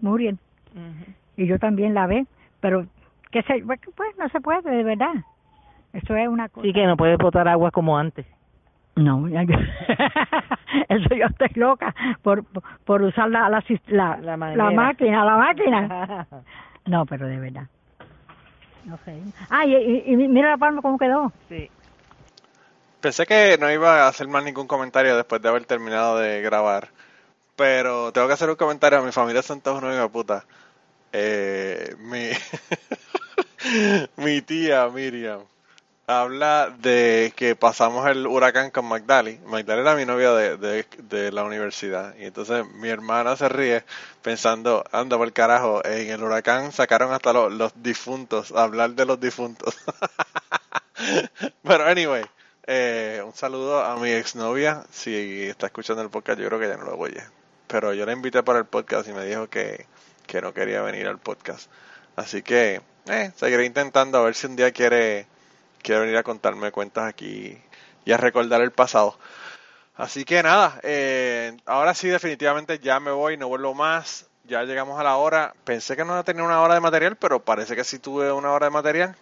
Y yo también lavé, pero que se, pues, pues no se puede, de verdad. Eso es una cosa. Sí que no puedes botar agua como antes. No, ya yo- eso yo estoy loca por, por, por usar la, la, sis- la, La la, manguera. máquina, la máquina. No, pero de verdad. No sé. Ah, y, y- y mira la palma cómo quedó. Sí. Pensé que no iba a hacer más ningún comentario después de haber terminado de grabar. Pero tengo que hacer un comentario. Mi familia son todos unos hijos de puta. Eh, mi, mi tía Miriam habla de que pasamos el huracán con Magdali. Magdali era mi novia de, de, la universidad. Y entonces mi hermana se ríe pensando, anda por el carajo, en el huracán sacaron hasta los, los difuntos, hablar de los difuntos. Pero anyway, eh, un saludo a mi exnovia. Si está escuchando el podcast, yo creo que ya no lo oye. Pero yo la invité para el podcast y me dijo que, que no quería venir al podcast. Así que eh, seguiré intentando a ver si un día quiere, quiere venir a contarme cuentas aquí y a recordar el pasado. Así que nada, eh, ahora sí definitivamente ya me voy, no vuelvo más. Ya llegamos a la hora. Pensé que no iba a tener una hora de material, pero parece que sí tuve una hora de material.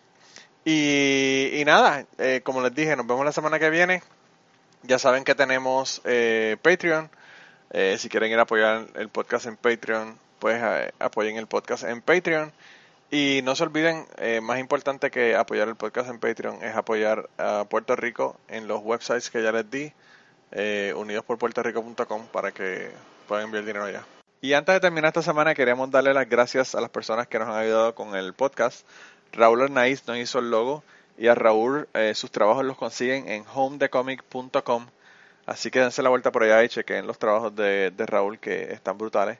Y, y nada, eh, como les dije, nos vemos la semana que viene. Ya saben que tenemos eh, Patreon. Eh, si quieren ir a apoyar el podcast en Patreon, pues apoyen el podcast en Patreon. Y no se olviden, eh, más importante que apoyar el podcast en Patreon es apoyar a Puerto Rico en los websites que ya les di, eh, unidosporpuertorico.com, para que puedan enviar dinero allá. Y antes de terminar esta semana, queríamos darle las gracias a las personas que nos han ayudado con el podcast. Raúl Arnaiz nos hizo el logo y a Raúl eh, sus trabajos los consiguen en homedecomic.com. Así que dense la vuelta por allá y chequen los trabajos de Raúl que están brutales.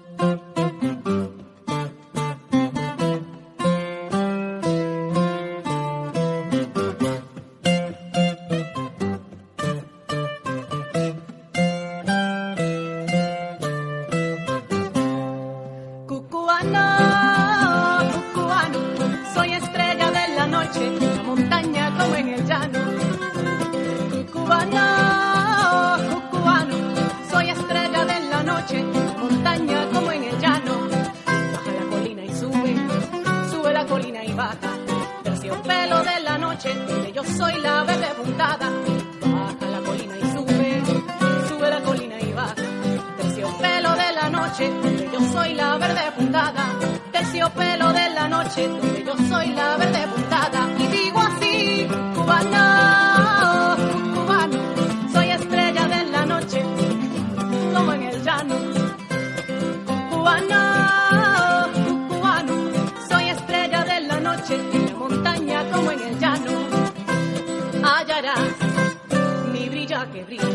Thank you.